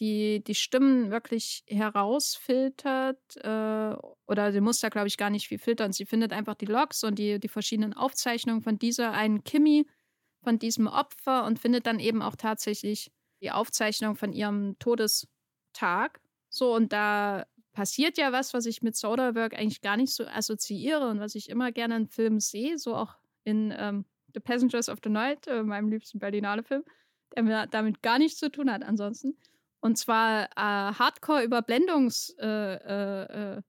die, die Stimmen wirklich herausfiltert, äh, oder sie muss da, glaube ich, gar nicht viel filtern. Sie findet einfach die Logs und die, die verschiedenen Aufzeichnungen von dieser einen Kimmy, von diesem Opfer und findet dann eben auch tatsächlich die Aufzeichnung von ihrem Todestag. So, und da passiert ja was, was ich mit Soderbergh eigentlich gar nicht so assoziiere und was ich immer gerne in Filmen sehe, so auch in ähm, The Passengers of the Night, äh, meinem liebsten Berlinale Film, der mir damit gar nichts zu tun hat ansonsten. Und zwar äh, Hardcore-Überblendungskram. Äh,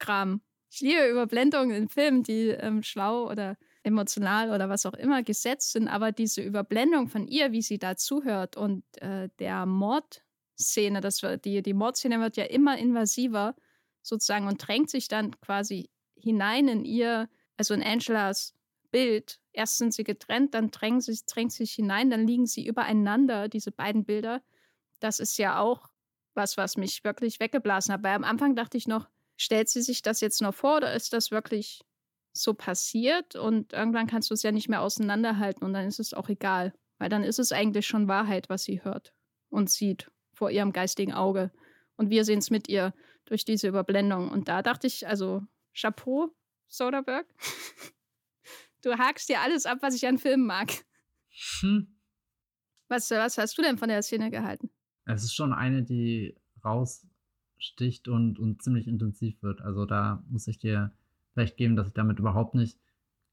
äh, äh ich liebe Überblendungen in Filmen, die ähm, schlau oder emotional oder was auch immer gesetzt sind, aber diese Überblendung von ihr, wie sie da zuhört und äh, der Mordszene, das die, die Mordszene wird ja immer invasiver sozusagen und drängt sich dann quasi hinein in ihr, also in Angelas Bild. Erst sind sie getrennt, dann drängt sich, drängt sich hinein, dann liegen sie übereinander, diese beiden Bilder. Das ist ja auch was, was mich wirklich weggeblasen hat. Weil am Anfang dachte ich noch, stellt sie sich das jetzt noch vor oder ist das wirklich so passiert und irgendwann kannst du es ja nicht mehr auseinanderhalten und dann ist es auch egal, weil dann ist es eigentlich schon Wahrheit, was sie hört und sieht vor ihrem geistigen Auge. Und wir sehen es mit ihr durch diese Überblendung. Und da dachte ich, also Chapeau, Soderbergh. du hakst dir alles ab, was ich an Filmen mag. Hm. Was, was hast du denn von der Szene gehalten? Es ist schon eine, die raussticht und, und ziemlich intensiv wird. Also da muss ich dir recht geben, dass ich damit überhaupt nicht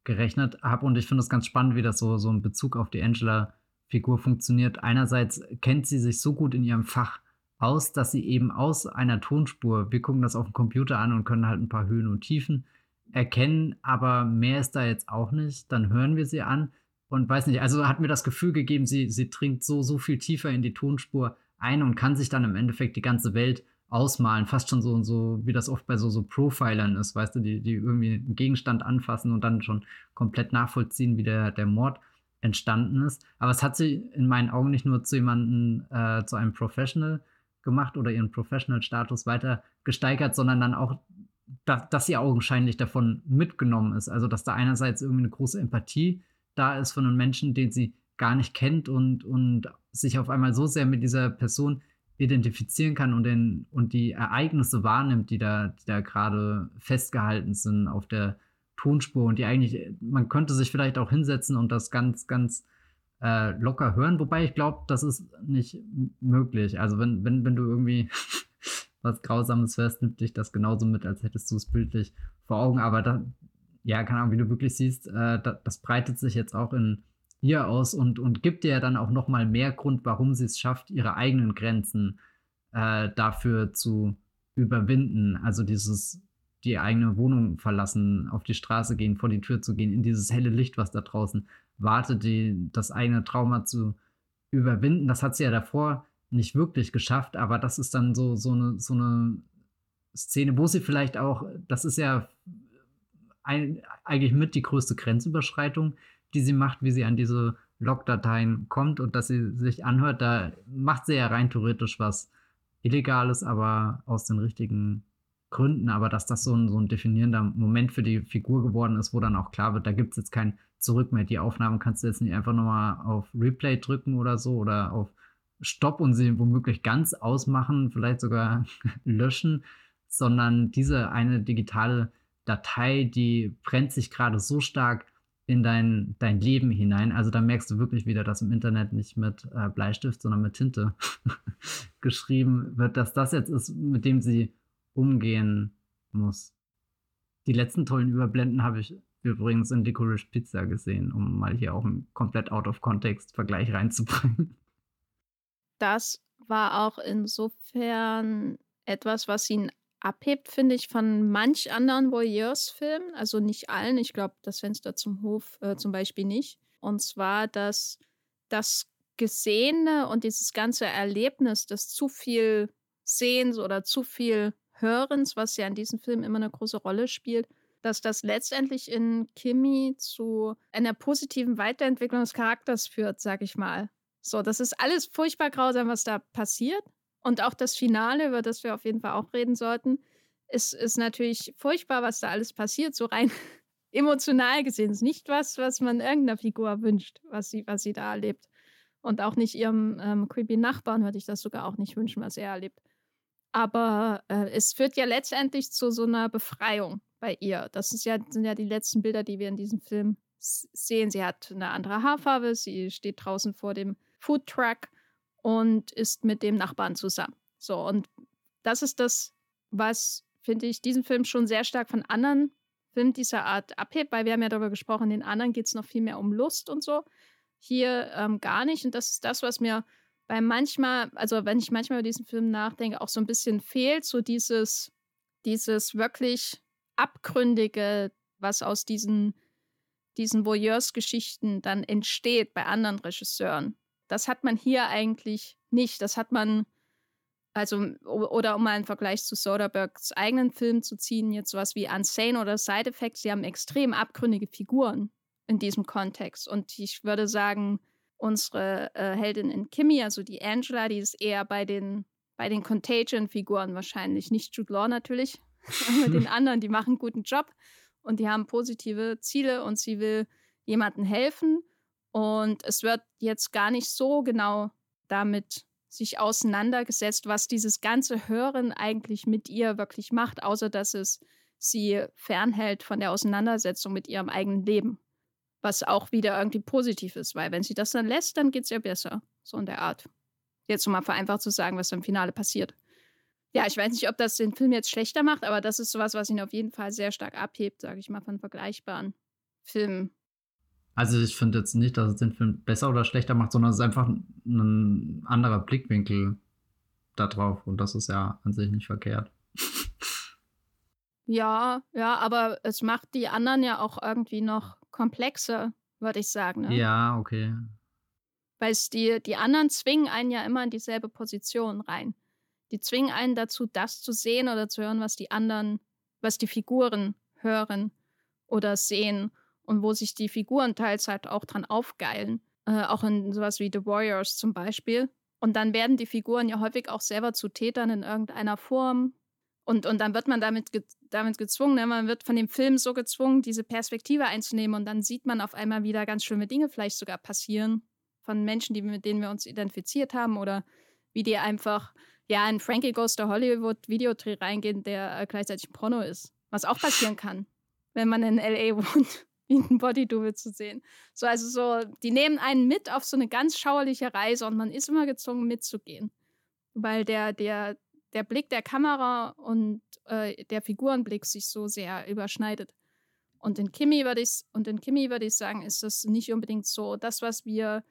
gerechnet habe. Und ich finde es ganz spannend, wie das so, so in Bezug auf die Angela-Figur funktioniert. Einerseits kennt sie sich so gut in ihrem Fach aus, dass sie eben aus einer Tonspur, wir gucken das auf dem Computer an und können halt ein paar Höhen und Tiefen erkennen, aber mehr ist da jetzt auch nicht. Dann hören wir sie an und weiß nicht, also hat mir das Gefühl gegeben, sie, sie dringt so, so viel tiefer in die Tonspur ein und kann sich dann im Endeffekt die ganze Welt ausmalen, fast schon so, so wie das oft bei so, so Profilern ist, weißt du, die, die irgendwie einen Gegenstand anfassen und dann schon komplett nachvollziehen, wie der, der Mord entstanden ist. Aber es hat sie in meinen Augen nicht nur zu jemandem, äh, zu einem Professional gemacht oder ihren Professional-Status weiter gesteigert, sondern dann auch, dass, dass sie augenscheinlich davon mitgenommen ist. Also, dass da einerseits irgendwie eine große Empathie da ist von einem Menschen, den sie gar nicht kennt und, und sich auf einmal so sehr mit dieser Person identifizieren kann und, den, und die Ereignisse wahrnimmt, die da, die da gerade festgehalten sind auf der Tonspur und die eigentlich, man könnte sich vielleicht auch hinsetzen und das ganz, ganz äh, locker hören, wobei ich glaube, das ist nicht möglich. Also wenn, wenn, wenn du irgendwie was Grausames hörst, nimmt dich das genauso mit, als hättest du es bildlich vor Augen. Aber da, ja, keine Ahnung, wie du wirklich siehst, äh, da, das breitet sich jetzt auch in ihr aus und, und gibt ihr dann auch noch mal mehr Grund, warum sie es schafft, ihre eigenen Grenzen äh, dafür zu überwinden. Also dieses, die eigene Wohnung verlassen, auf die Straße gehen, vor die Tür zu gehen, in dieses helle Licht, was da draußen wartet, die, das eigene Trauma zu überwinden. Das hat sie ja davor nicht wirklich geschafft, aber das ist dann so, so, eine, so eine Szene, wo sie vielleicht auch, das ist ja ein, eigentlich mit die größte Grenzüberschreitung, die sie macht, wie sie an diese Logdateien kommt und dass sie sich anhört, da macht sie ja rein theoretisch was Illegales, aber aus den richtigen Gründen. Aber dass das so ein, so ein definierender Moment für die Figur geworden ist, wo dann auch klar wird, da gibt es jetzt kein Zurück mehr. Die Aufnahmen kannst du jetzt nicht einfach nochmal auf Replay drücken oder so oder auf Stopp und sie womöglich ganz ausmachen, vielleicht sogar löschen, sondern diese eine digitale Datei, die brennt sich gerade so stark in dein, dein Leben hinein. Also da merkst du wirklich wieder, dass im Internet nicht mit äh, Bleistift, sondern mit Tinte geschrieben wird, dass das jetzt ist, mit dem sie umgehen muss. Die letzten tollen Überblenden habe ich übrigens in Licorice Pizza gesehen, um mal hier auch einen komplett out of context Vergleich reinzubringen. Das war auch insofern etwas, was ihn abhebt, finde ich, von manch anderen Voyeurs-Filmen. Also nicht allen. Ich glaube, das Fenster zum Hof äh, zum Beispiel nicht. Und zwar, dass das Gesehene und dieses ganze Erlebnis des zu viel Sehens oder zu viel Hörens, was ja in diesem Film immer eine große Rolle spielt, dass das letztendlich in Kimi zu einer positiven Weiterentwicklung des Charakters führt, sag ich mal. So, das ist alles furchtbar grausam, was da passiert. Und auch das Finale, über das wir auf jeden Fall auch reden sollten, ist, ist natürlich furchtbar, was da alles passiert, so rein emotional gesehen. Ist nicht was, was man irgendeiner Figur wünscht, was sie, was sie da erlebt. Und auch nicht ihrem ähm, creepy Nachbarn würde ich das sogar auch nicht wünschen, was er erlebt. Aber äh, es führt ja letztendlich zu so einer Befreiung bei ihr. Das ja, sind ja die letzten Bilder, die wir in diesem Film sehen. Sie hat eine andere Haarfarbe, sie steht draußen vor dem Foodtruck und ist mit dem Nachbarn zusammen. So, und das ist das, was, finde ich, diesen Film schon sehr stark von anderen Filmen dieser Art abhebt, weil wir haben ja darüber gesprochen, den anderen geht es noch viel mehr um Lust und so. Hier ähm, gar nicht. Und das ist das, was mir bei manchmal, also wenn ich manchmal über diesen Film nachdenke, auch so ein bisschen fehlt, so dieses, dieses wirklich Abgründige, was aus diesen, diesen Voyeurs-Geschichten dann entsteht bei anderen Regisseuren. Das hat man hier eigentlich nicht. Das hat man, also, oder um mal einen Vergleich zu Soderberghs eigenen Film zu ziehen, jetzt sowas wie Unsane oder Side Effects, die haben extrem abgründige Figuren in diesem Kontext. Und ich würde sagen, unsere äh, Heldin in Kimmy, also die Angela, die ist eher bei den, bei den Contagion-Figuren wahrscheinlich. Nicht Jude Law natürlich, aber den anderen, die machen einen guten Job und die haben positive Ziele und sie will jemandem helfen. Und es wird jetzt gar nicht so genau damit sich auseinandergesetzt, was dieses ganze Hören eigentlich mit ihr wirklich macht, außer dass es sie fernhält von der Auseinandersetzung mit ihrem eigenen Leben. Was auch wieder irgendwie positiv ist, weil wenn sie das dann lässt, dann geht es ihr besser. So in der Art. Jetzt um mal vereinfacht zu sagen, was im Finale passiert. Ja, ich weiß nicht, ob das den Film jetzt schlechter macht, aber das ist sowas, was ihn auf jeden Fall sehr stark abhebt, sage ich mal, von vergleichbaren Filmen. Also ich finde jetzt nicht, dass es den Film besser oder schlechter macht, sondern es ist einfach ein anderer Blickwinkel da drauf und das ist ja an sich nicht verkehrt. Ja, ja, aber es macht die anderen ja auch irgendwie noch komplexer, würde ich sagen. Ne? Ja, okay. Weil es die, die anderen zwingen einen ja immer in dieselbe Position rein. Die zwingen einen dazu, das zu sehen oder zu hören, was die anderen, was die Figuren hören oder sehen und wo sich die Figuren teils halt auch dran aufgeilen. Äh, auch in sowas wie The Warriors zum Beispiel. Und dann werden die Figuren ja häufig auch selber zu Tätern in irgendeiner Form. Und, und dann wird man damit, ge damit gezwungen, ne? man wird von dem Film so gezwungen, diese Perspektive einzunehmen und dann sieht man auf einmal wieder ganz schlimme Dinge vielleicht sogar passieren von Menschen, die, mit denen wir uns identifiziert haben oder wie die einfach ja in Frankie Goes to Hollywood Videodreh reingehen, der äh, gleichzeitig ein Porno ist. Was auch passieren kann, wenn man in L.A. wohnt, wie ein Bodydouble zu sehen. So, also so, die nehmen einen mit auf so eine ganz schauerliche Reise und man ist immer gezwungen mitzugehen. Weil der, der, der Blick der Kamera und äh, der Figurenblick sich so sehr überschneidet. Und in Kimi würde ich und in Kimi würde ich sagen, ist das nicht unbedingt so. Das, was wir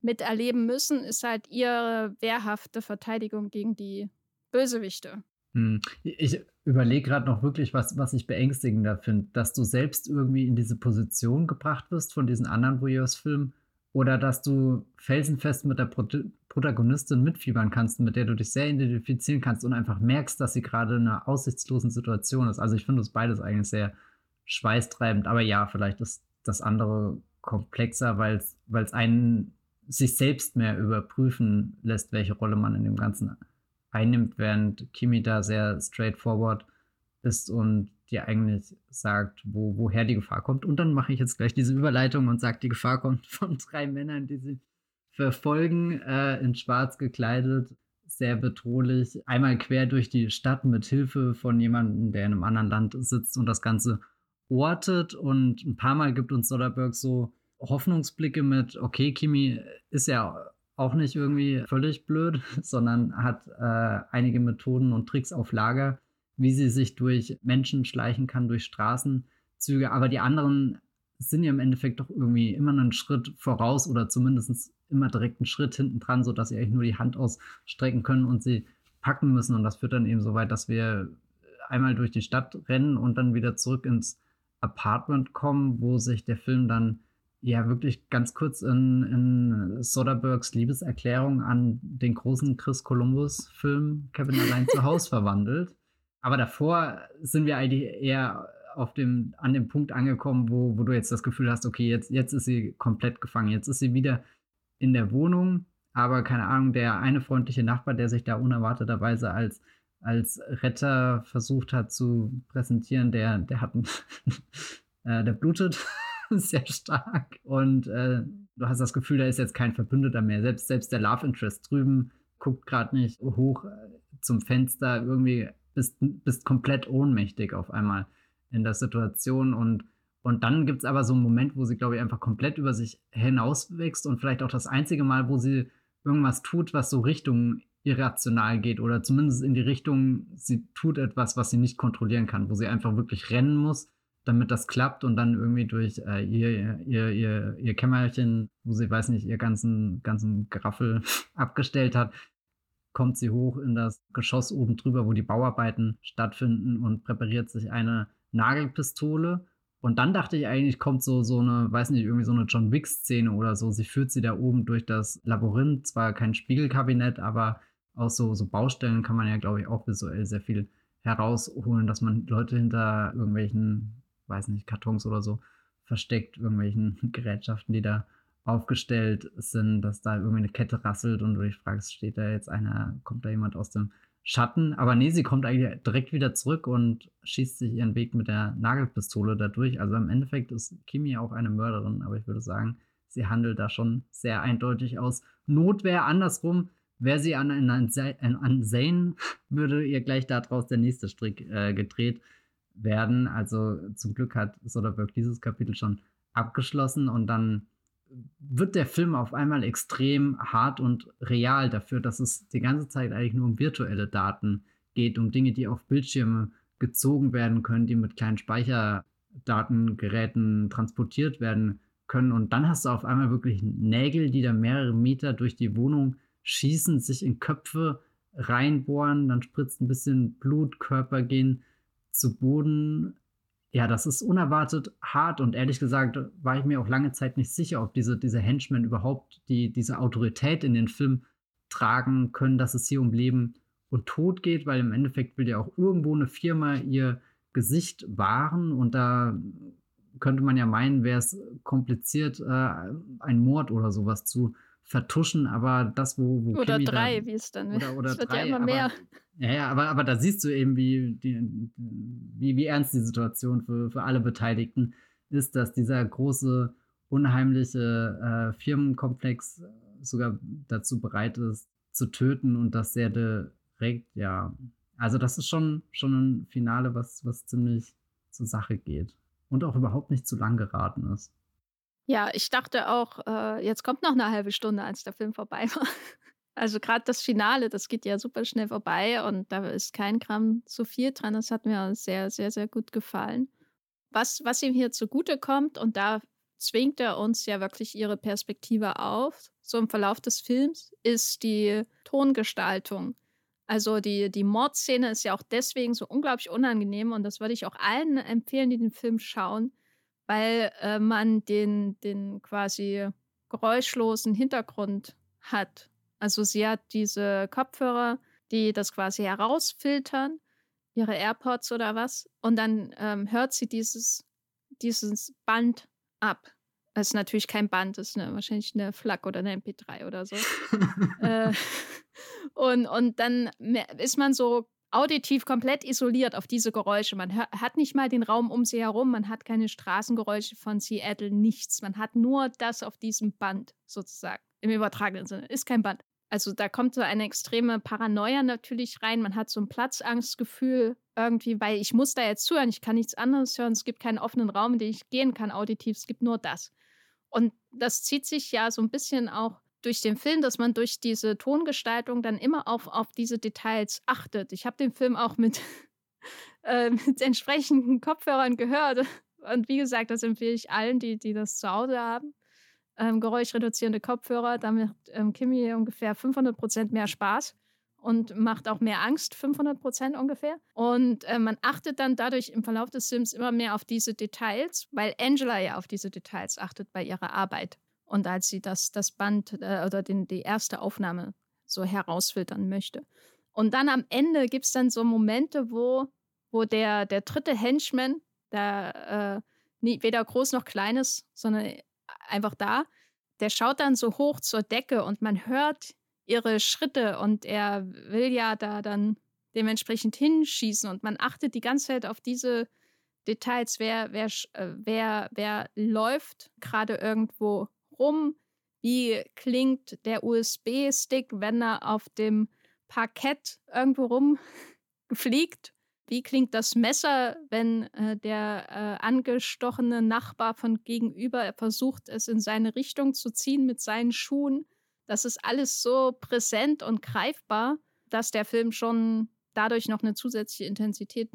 miterleben müssen, ist halt ihre wehrhafte Verteidigung gegen die Bösewichte. Hm. Ich überlege gerade noch wirklich, was, was ich beängstigender finde, dass du selbst irgendwie in diese Position gebracht wirst von diesen anderen Voyeurs-Filmen oder dass du felsenfest mit der Pro Protagonistin mitfiebern kannst, mit der du dich sehr identifizieren kannst und einfach merkst, dass sie gerade in einer aussichtslosen Situation ist. Also ich finde es beides eigentlich sehr schweißtreibend, aber ja, vielleicht ist das andere komplexer, weil es einen sich selbst mehr überprüfen lässt, welche Rolle man in dem Ganzen einnimmt, während Kimi da sehr straightforward ist und dir eigentlich sagt, wo, woher die Gefahr kommt. Und dann mache ich jetzt gleich diese Überleitung und sage, die Gefahr kommt von drei Männern, die sie verfolgen, äh, in schwarz gekleidet, sehr bedrohlich, einmal quer durch die Stadt mit Hilfe von jemandem, der in einem anderen Land sitzt und das Ganze ortet. Und ein paar Mal gibt uns Soderbergh so Hoffnungsblicke mit, okay, Kimi ist ja auch nicht irgendwie völlig blöd, sondern hat äh, einige Methoden und Tricks auf Lager, wie sie sich durch Menschen schleichen kann, durch Straßenzüge. Aber die anderen sind ja im Endeffekt doch irgendwie immer einen Schritt voraus oder zumindest immer direkt einen Schritt hinten dran, sodass sie eigentlich nur die Hand ausstrecken können und sie packen müssen. Und das führt dann eben so weit, dass wir einmal durch die Stadt rennen und dann wieder zurück ins Apartment kommen, wo sich der Film dann ja wirklich ganz kurz in, in Soderberghs Liebeserklärung an den großen Chris Columbus-Film Kevin allein zu Hause verwandelt. Aber davor sind wir eigentlich eher auf dem, an dem Punkt angekommen, wo, wo du jetzt das Gefühl hast, okay, jetzt, jetzt ist sie komplett gefangen. Jetzt ist sie wieder in der Wohnung, aber keine Ahnung, der eine freundliche Nachbar, der sich da unerwarteterweise als, als Retter versucht hat zu präsentieren, der, der hat, äh, der blutet sehr stark. Und äh, du hast das Gefühl, da ist jetzt kein Verbündeter mehr. Selbst, selbst der Love Interest drüben guckt gerade nicht hoch äh, zum Fenster. Irgendwie bist, bist komplett ohnmächtig auf einmal in der Situation. Und, und dann gibt es aber so einen Moment, wo sie, glaube ich, einfach komplett über sich hinauswächst und vielleicht auch das einzige Mal, wo sie irgendwas tut, was so Richtung irrational geht oder zumindest in die Richtung, sie tut etwas, was sie nicht kontrollieren kann, wo sie einfach wirklich rennen muss damit das klappt und dann irgendwie durch äh, ihr, ihr, ihr, ihr Kämmerchen, wo sie, weiß nicht, ihr ganzen, ganzen Graffel abgestellt hat, kommt sie hoch in das Geschoss oben drüber, wo die Bauarbeiten stattfinden und präpariert sich eine Nagelpistole. Und dann dachte ich eigentlich, kommt so, so eine, weiß nicht, irgendwie so eine John Wick-Szene oder so. Sie führt sie da oben durch das Labyrinth, zwar kein Spiegelkabinett, aber aus so, so Baustellen kann man ja, glaube ich, auch visuell sehr viel herausholen, dass man Leute hinter irgendwelchen weiß nicht, Kartons oder so versteckt, irgendwelchen Gerätschaften, die da aufgestellt sind, dass da irgendwie eine Kette rasselt und du dich fragst, steht da jetzt einer, kommt da jemand aus dem Schatten? Aber nee, sie kommt eigentlich direkt wieder zurück und schießt sich ihren Weg mit der Nagelpistole dadurch. Also im Endeffekt ist Kimi auch eine Mörderin, aber ich würde sagen, sie handelt da schon sehr eindeutig aus Notwehr. Andersrum, wäre sie an, an, an Zane, würde ihr gleich daraus der nächste Strick äh, gedreht werden. Also zum Glück hat Soderbergh dieses Kapitel schon abgeschlossen und dann wird der Film auf einmal extrem hart und real dafür, dass es die ganze Zeit eigentlich nur um virtuelle Daten geht, um Dinge, die auf Bildschirme gezogen werden können, die mit kleinen Speicherdatengeräten transportiert werden können. Und dann hast du auf einmal wirklich Nägel, die da mehrere Meter durch die Wohnung schießen, sich in Köpfe reinbohren, dann spritzt ein bisschen Blut, Körper gehen zu Boden. Ja, das ist unerwartet hart und ehrlich gesagt war ich mir auch lange Zeit nicht sicher, ob diese, diese Henchmen überhaupt die, diese Autorität in den Film tragen können, dass es hier um Leben und Tod geht, weil im Endeffekt will ja auch irgendwo eine Firma ihr Gesicht wahren und da könnte man ja meinen, wäre es kompliziert, äh, einen Mord oder sowas zu vertuschen, aber das, wo, wo Oder Kimi drei, da, wie es dann oder, oder es wird drei, ja immer aber, mehr. Ja, ja, aber, aber da siehst du eben, wie, die, wie, wie ernst die Situation für, für alle Beteiligten ist, dass dieser große, unheimliche äh, Firmenkomplex sogar dazu bereit ist, zu töten und das sehr direkt, ja. Also das ist schon, schon ein Finale, was, was ziemlich zur Sache geht und auch überhaupt nicht zu lang geraten ist. Ja, ich dachte auch, äh, jetzt kommt noch eine halbe Stunde, als der Film vorbei war. Also gerade das Finale, das geht ja super schnell vorbei und da ist kein Gramm zu viel dran. Das hat mir sehr, sehr, sehr gut gefallen. Was, was ihm hier zugute kommt, und da zwingt er uns ja wirklich ihre Perspektive auf, so im Verlauf des Films, ist die Tongestaltung. Also die, die Mordszene ist ja auch deswegen so unglaublich unangenehm und das würde ich auch allen empfehlen, die den Film schauen, weil äh, man den, den quasi geräuschlosen Hintergrund hat. Also sie hat diese Kopfhörer, die das quasi herausfiltern, ihre AirPods oder was, und dann ähm, hört sie dieses, dieses Band ab. Es ist natürlich kein Band, es ist eine, wahrscheinlich eine FLAC oder eine MP3 oder so. äh, und, und dann ist man so auditiv komplett isoliert auf diese Geräusche. Man hat nicht mal den Raum um sie herum, man hat keine Straßengeräusche von Seattle, nichts. Man hat nur das auf diesem Band sozusagen. Im übertragenen Sinne. Ist kein Band. Also da kommt so eine extreme Paranoia natürlich rein. Man hat so ein Platzangstgefühl irgendwie, weil ich muss da jetzt zuhören, ich kann nichts anderes hören. Es gibt keinen offenen Raum, in den ich gehen kann auditiv. Es gibt nur das. Und das zieht sich ja so ein bisschen auch durch den Film, dass man durch diese Tongestaltung dann immer auf, auf diese Details achtet. Ich habe den Film auch mit, äh, mit entsprechenden Kopfhörern gehört. Und wie gesagt, das empfehle ich allen, die, die das zu Hause haben ähm, geräuschreduzierende Kopfhörer. Damit ähm, Kimi ungefähr 500 Prozent mehr Spaß und macht auch mehr Angst, 500 Prozent ungefähr. Und äh, man achtet dann dadurch im Verlauf des Films immer mehr auf diese Details, weil Angela ja auf diese Details achtet bei ihrer Arbeit. Und als sie das, das Band äh, oder den, die erste Aufnahme so herausfiltern möchte. Und dann am Ende gibt es dann so Momente, wo, wo der, der dritte Henchman, der äh, nie, weder groß noch klein ist, sondern einfach da. Der schaut dann so hoch zur Decke und man hört ihre Schritte und er will ja da dann dementsprechend hinschießen und man achtet die ganze Zeit auf diese Details, wer, wer, äh, wer, wer läuft gerade irgendwo rum, wie klingt der USB-Stick, wenn er auf dem Parkett irgendwo rumfliegt wie klingt das Messer, wenn äh, der äh, angestochene Nachbar von gegenüber versucht, es in seine Richtung zu ziehen mit seinen Schuhen? Das ist alles so präsent und greifbar, dass der Film schon dadurch noch eine zusätzliche Intensität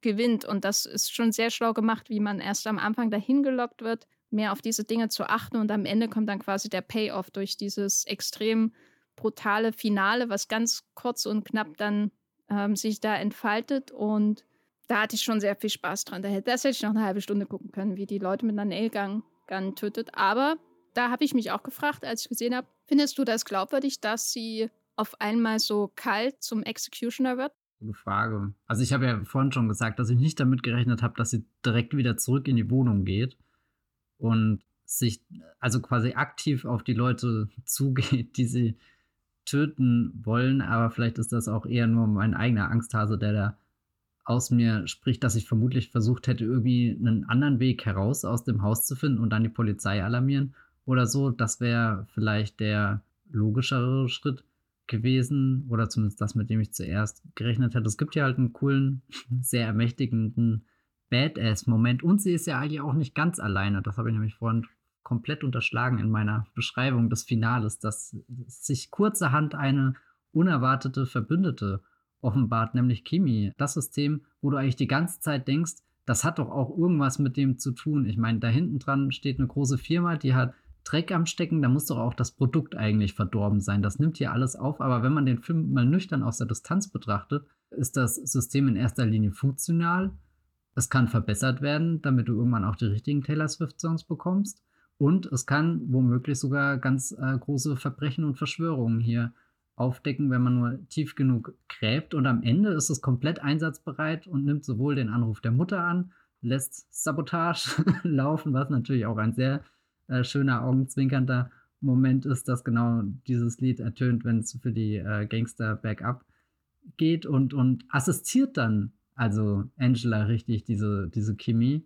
gewinnt. Und das ist schon sehr schlau gemacht, wie man erst am Anfang dahin gelockt wird, mehr auf diese Dinge zu achten. Und am Ende kommt dann quasi der Payoff durch dieses extrem brutale Finale, was ganz kurz und knapp dann ähm, sich da entfaltet und da hatte ich schon sehr viel Spaß dran. Das hätte ich noch eine halbe Stunde gucken können, wie die Leute mit einer Nailgun Gun tötet. Aber da habe ich mich auch gefragt, als ich gesehen habe, findest du das glaubwürdig, dass sie auf einmal so kalt zum Executioner wird? Gute Frage. Also ich habe ja vorhin schon gesagt, dass ich nicht damit gerechnet habe, dass sie direkt wieder zurück in die Wohnung geht und sich also quasi aktiv auf die Leute zugeht, die sie töten wollen, aber vielleicht ist das auch eher nur mein eigener Angsthase, der da aus mir spricht, dass ich vermutlich versucht hätte, irgendwie einen anderen Weg heraus aus dem Haus zu finden und dann die Polizei alarmieren oder so. Das wäre vielleicht der logischere Schritt gewesen oder zumindest das, mit dem ich zuerst gerechnet hätte. Es gibt ja halt einen coolen, sehr ermächtigenden Badass-Moment und sie ist ja eigentlich auch nicht ganz alleine. Das habe ich nämlich vorhin komplett unterschlagen in meiner Beschreibung des Finales, dass sich kurzerhand eine unerwartete Verbündete offenbart, nämlich Kimi. Das System, wo du eigentlich die ganze Zeit denkst, das hat doch auch irgendwas mit dem zu tun. Ich meine, da hinten dran steht eine große Firma, die hat Dreck am Stecken, da muss doch auch das Produkt eigentlich verdorben sein. Das nimmt hier alles auf, aber wenn man den Film mal nüchtern aus der Distanz betrachtet, ist das System in erster Linie funktional. Es kann verbessert werden, damit du irgendwann auch die richtigen Taylor Swift-Songs bekommst. Und es kann womöglich sogar ganz äh, große Verbrechen und Verschwörungen hier aufdecken, wenn man nur tief genug gräbt. Und am Ende ist es komplett einsatzbereit und nimmt sowohl den Anruf der Mutter an, lässt Sabotage laufen, was natürlich auch ein sehr äh, schöner, augenzwinkernder Moment ist, dass genau dieses Lied ertönt, wenn es für die äh, Gangster Backup geht und, und assistiert dann also Angela richtig diese, diese Chemie.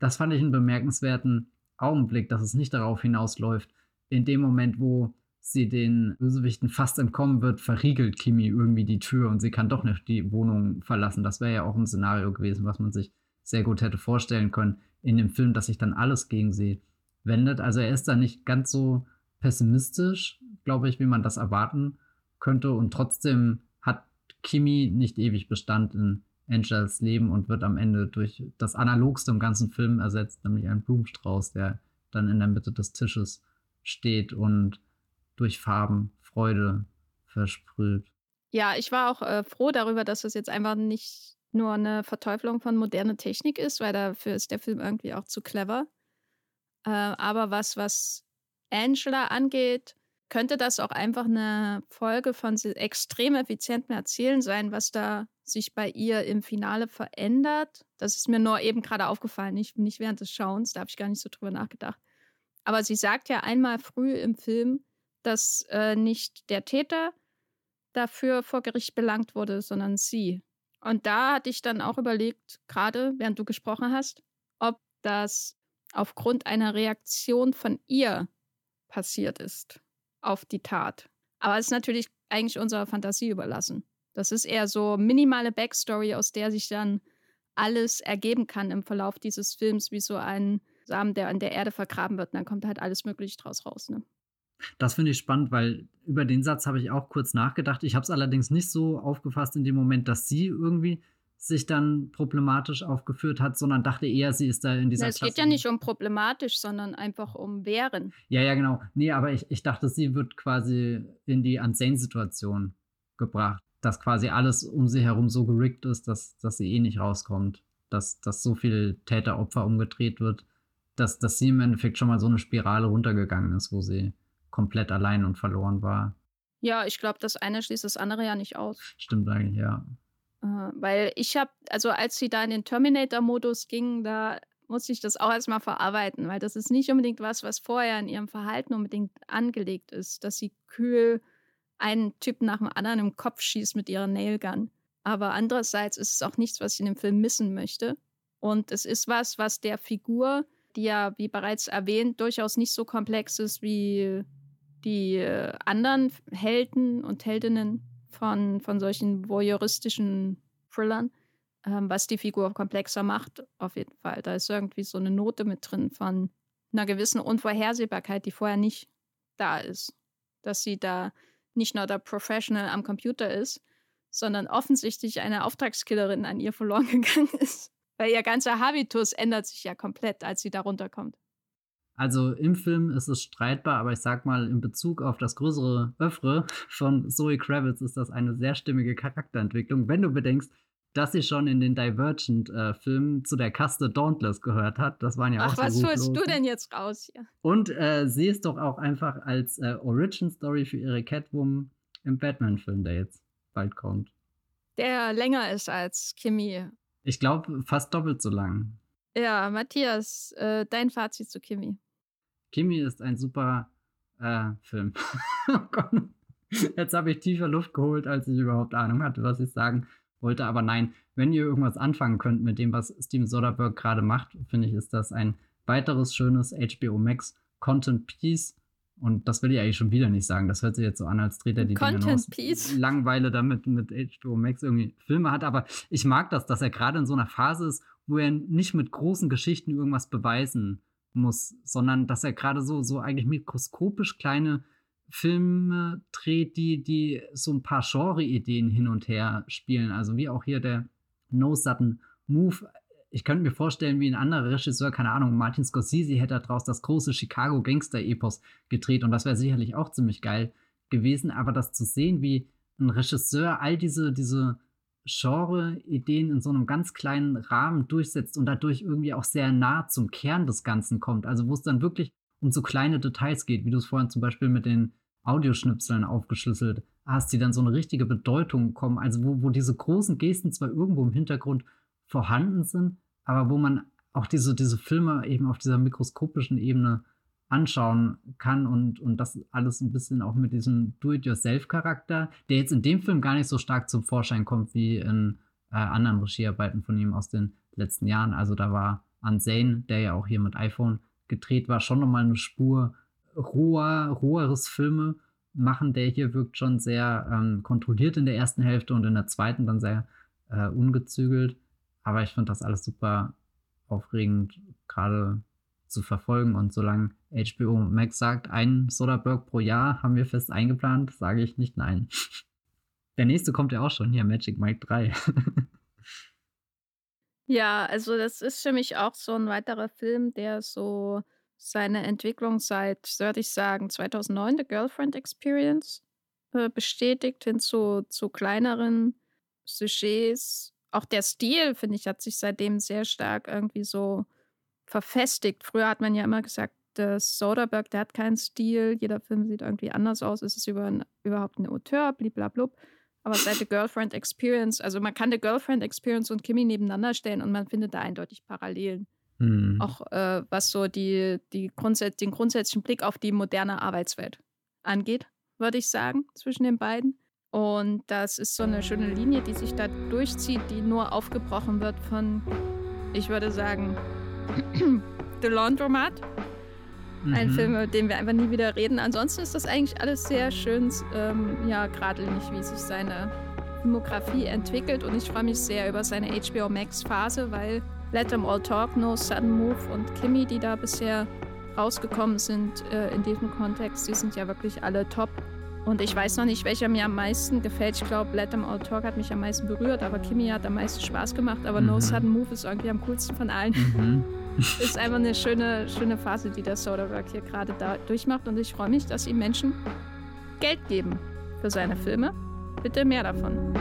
Das fand ich einen bemerkenswerten Augenblick, dass es nicht darauf hinausläuft, in dem Moment, wo sie den Bösewichten fast entkommen wird, verriegelt Kimi irgendwie die Tür und sie kann doch nicht die Wohnung verlassen. Das wäre ja auch ein Szenario gewesen, was man sich sehr gut hätte vorstellen können in dem Film, dass sich dann alles gegen sie wendet. Also er ist da nicht ganz so pessimistisch, glaube ich, wie man das erwarten könnte. Und trotzdem hat Kimi nicht ewig Bestand in Angelas Leben und wird am Ende durch das Analogste im ganzen Film ersetzt, nämlich ein Blumenstrauß, der dann in der Mitte des Tisches steht und durch Farben Freude versprüht. Ja, ich war auch äh, froh darüber, dass es jetzt einfach nicht nur eine Verteufelung von moderner Technik ist, weil dafür ist der Film irgendwie auch zu clever. Äh, aber was, was Angela angeht, könnte das auch einfach eine Folge von extrem effizientem Erzählen sein, was da sich bei ihr im Finale verändert. Das ist mir nur eben gerade aufgefallen, nicht, nicht während des Schauens, da habe ich gar nicht so drüber nachgedacht. Aber sie sagt ja einmal früh im Film, dass äh, nicht der Täter dafür vor Gericht belangt wurde, sondern sie. Und da hatte ich dann auch überlegt, gerade während du gesprochen hast, ob das aufgrund einer Reaktion von ihr passiert ist auf die Tat. Aber es ist natürlich eigentlich unserer Fantasie überlassen. Das ist eher so minimale Backstory, aus der sich dann alles ergeben kann im Verlauf dieses Films, wie so ein Samen, der an der Erde vergraben wird. Und dann kommt halt alles Mögliche draus raus. Ne? Das finde ich spannend, weil über den Satz habe ich auch kurz nachgedacht. Ich habe es allerdings nicht so aufgefasst in dem Moment, dass sie irgendwie sich dann problematisch aufgeführt hat, sondern dachte eher, sie ist da in dieser Na, Es geht ja nicht um problematisch, sondern einfach um Wehren. Ja, ja, genau. Nee, aber ich, ich dachte, sie wird quasi in die Unsane-Situation gebracht, dass quasi alles um sie herum so gerickt ist, dass, dass sie eh nicht rauskommt, dass, dass so viel Täter-Opfer umgedreht wird, dass, dass sie im Endeffekt schon mal so eine Spirale runtergegangen ist, wo sie komplett allein und verloren war. Ja, ich glaube, das eine schließt das andere ja nicht aus. Stimmt eigentlich, ja. Äh, weil ich habe, also als sie da in den Terminator-Modus ging, da musste ich das auch erstmal verarbeiten, weil das ist nicht unbedingt was, was vorher in ihrem Verhalten unbedingt angelegt ist, dass sie kühl einen Typ nach dem anderen im Kopf schießt mit ihrer Nailgun. Aber andererseits ist es auch nichts, was ich in dem Film missen möchte. Und es ist was, was der Figur, die ja, wie bereits erwähnt, durchaus nicht so komplex ist wie die äh, anderen Helden und Heldinnen von, von solchen voyeuristischen Thrillern, ähm, was die Figur komplexer macht, auf jeden Fall. Da ist irgendwie so eine Note mit drin von einer gewissen Unvorhersehbarkeit, die vorher nicht da ist. Dass sie da nicht nur der Professional am Computer ist, sondern offensichtlich eine Auftragskillerin an ihr verloren gegangen ist. Weil ihr ganzer Habitus ändert sich ja komplett, als sie da runterkommt. Also im Film ist es streitbar, aber ich sag mal, in Bezug auf das größere Öffre von Zoe Kravitz ist das eine sehr stimmige Charakterentwicklung, wenn du bedenkst, dass sie schon in den Divergent-Filmen äh, zu der Kaste Dauntless gehört hat. Das waren ja Ach, auch was holst du denn jetzt raus hier? Und äh, sie ist doch auch einfach als äh, Origin-Story für ihre Catwoman im Batman-Film, der jetzt bald kommt. Der länger ist als Kimi. Ich glaube, fast doppelt so lang. Ja, Matthias, äh, dein Fazit zu Kimi. Kimi ist ein super äh, Film. oh Gott. Jetzt habe ich tiefer Luft geholt, als ich überhaupt Ahnung hatte, was ich sagen wollte. Aber nein, wenn ihr irgendwas anfangen könnt mit dem, was Steven Soderbergh gerade macht, finde ich, ist das ein weiteres schönes HBO Max Content Piece. Und das will ich eigentlich schon wieder nicht sagen. Das hört sich jetzt so an, als dreht er die Content Dinge aus Piece. Langweile damit mit HBO Max irgendwie Filme hat. Aber ich mag das, dass er gerade in so einer Phase ist, wo er nicht mit großen Geschichten irgendwas beweisen muss, sondern dass er gerade so, so eigentlich mikroskopisch kleine Filme dreht, die, die so ein paar Genre-Ideen hin und her spielen. Also wie auch hier der No Sudden Move. Ich könnte mir vorstellen, wie ein anderer Regisseur, keine Ahnung, Martin Scorsese hätte daraus das große Chicago Gangster-Epos gedreht und das wäre sicherlich auch ziemlich geil gewesen. Aber das zu sehen, wie ein Regisseur all diese, diese Genre-Ideen in so einem ganz kleinen Rahmen durchsetzt und dadurch irgendwie auch sehr nah zum Kern des Ganzen kommt. Also wo es dann wirklich um so kleine Details geht, wie du es vorhin zum Beispiel mit den Audioschnipseln aufgeschlüsselt hast, die dann so eine richtige Bedeutung bekommen. Also wo, wo diese großen Gesten zwar irgendwo im Hintergrund vorhanden sind, aber wo man auch diese, diese Filme eben auf dieser mikroskopischen Ebene anschauen kann und, und das alles ein bisschen auch mit diesem Do-it-yourself-Charakter, der jetzt in dem Film gar nicht so stark zum Vorschein kommt wie in äh, anderen Regiearbeiten von ihm aus den letzten Jahren. Also da war Unsane, der ja auch hier mit iPhone gedreht war, schon nochmal eine Spur roher, roheres Filme machen. Der hier wirkt schon sehr ähm, kontrolliert in der ersten Hälfte und in der zweiten dann sehr äh, ungezügelt. Aber ich finde das alles super aufregend, gerade zu verfolgen. Und solange HBO Max sagt, ein Soderbergh pro Jahr haben wir fest eingeplant, sage ich nicht nein. Der nächste kommt ja auch schon hier, Magic Mike 3. ja, also das ist für mich auch so ein weiterer Film, der so seine Entwicklung seit, würde ich sagen, 2009, The Girlfriend Experience, äh, bestätigt hin zu, zu kleineren Sujets. Auch der Stil, finde ich, hat sich seitdem sehr stark irgendwie so verfestigt. Früher hat man ja immer gesagt, der Soderbergh, der hat keinen Stil, jeder Film sieht irgendwie anders aus, ist es über überhaupt ein Auteur, bliblablub. Aber seit The Girlfriend Experience, also man kann The Girlfriend Experience und Kimi nebeneinander stellen und man findet da eindeutig Parallelen. Mhm. Auch äh, was so die, die Grundsatz, den grundsätzlichen Blick auf die moderne Arbeitswelt angeht, würde ich sagen, zwischen den beiden. Und das ist so eine schöne Linie, die sich da durchzieht, die nur aufgebrochen wird von, ich würde sagen, The Laundromat. Mhm. Ein Film, über den wir einfach nie wieder reden. Ansonsten ist das eigentlich alles sehr schön, ähm, ja, geradlinig, wie sich seine Filmografie entwickelt. Und ich freue mich sehr über seine HBO Max-Phase, weil Let Them All Talk, No Sudden Move und Kimmy, die da bisher rausgekommen sind äh, in diesem Kontext, die sind ja wirklich alle top. Und ich weiß noch nicht, welcher mir am meisten gefällt. Ich glaube, Let Them All Talk hat mich am meisten berührt, aber Kimmy hat am meisten Spaß gemacht. Aber mhm. No Sudden Move ist irgendwie am coolsten von allen. Mhm. ist einfach eine schöne, schöne Phase, die der Soderbergh hier gerade da durchmacht. Und ich freue mich, dass ihm Menschen Geld geben für seine Filme. Bitte mehr davon.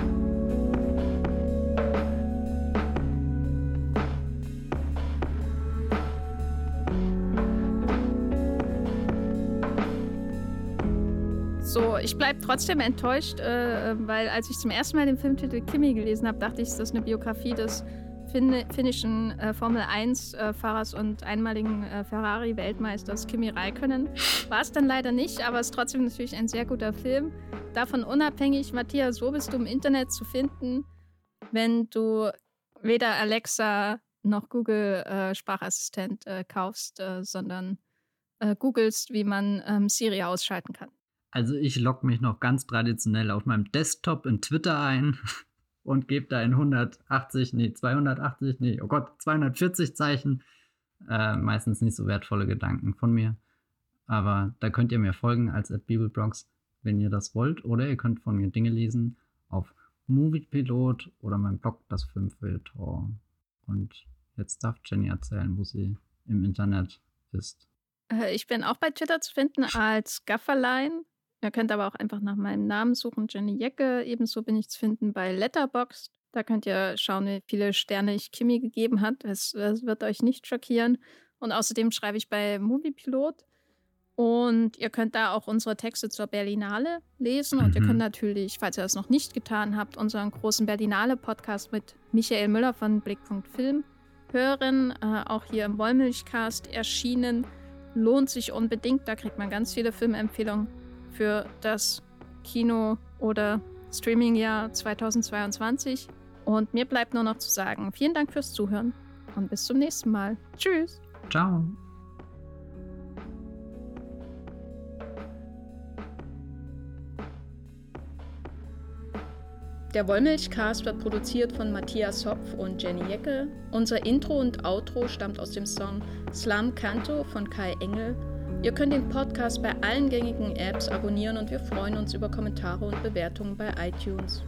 So, ich bleibe trotzdem enttäuscht, äh, weil als ich zum ersten Mal den Filmtitel Kimi gelesen habe, dachte ich, ist das eine Biografie des fin finnischen äh, Formel 1-Fahrers äh, und einmaligen äh, Ferrari-Weltmeisters Kimi Räikkönen. War es dann leider nicht, aber es ist trotzdem natürlich ein sehr guter Film. Davon unabhängig, Matthias, wo bist du im Internet zu finden, wenn du weder Alexa noch Google äh, Sprachassistent äh, kaufst, sondern googelst, wie man ähm, Siri ausschalten kann? Also ich logge mich noch ganz traditionell auf meinem Desktop in Twitter ein und gebe da in 180, nee, 280, nee, oh Gott, 240 Zeichen äh, meistens nicht so wertvolle Gedanken von mir. Aber da könnt ihr mir folgen als at wenn ihr das wollt. Oder ihr könnt von mir Dinge lesen auf Moviepilot oder meinem Blog Das Filmfilter. Und jetzt darf Jenny erzählen, wo sie im Internet ist. Äh, ich bin auch bei Twitter zu finden als Gafferlein. Ihr könnt aber auch einfach nach meinem Namen suchen, Jenny Jecke. Ebenso bin ich zu finden bei Letterboxd. Da könnt ihr schauen, wie viele Sterne ich Kimi gegeben hat. Es, es wird euch nicht schockieren. Und außerdem schreibe ich bei Moviepilot. Und ihr könnt da auch unsere Texte zur Berlinale lesen. Und mhm. ihr könnt natürlich, falls ihr das noch nicht getan habt, unseren großen Berlinale-Podcast mit Michael Müller von Blickpunkt Film hören. Äh, auch hier im Wollmilchcast erschienen. Lohnt sich unbedingt. Da kriegt man ganz viele Filmempfehlungen für das Kino- oder Streaming-Jahr 2022. Und mir bleibt nur noch zu sagen, vielen Dank fürs Zuhören und bis zum nächsten Mal. Tschüss. Ciao. Der Wollmilchcast wird produziert von Matthias Hopf und Jenny Jecke. Unser Intro und Outro stammt aus dem Song Slam Canto von Kai Engel Ihr könnt den Podcast bei allen gängigen Apps abonnieren und wir freuen uns über Kommentare und Bewertungen bei iTunes.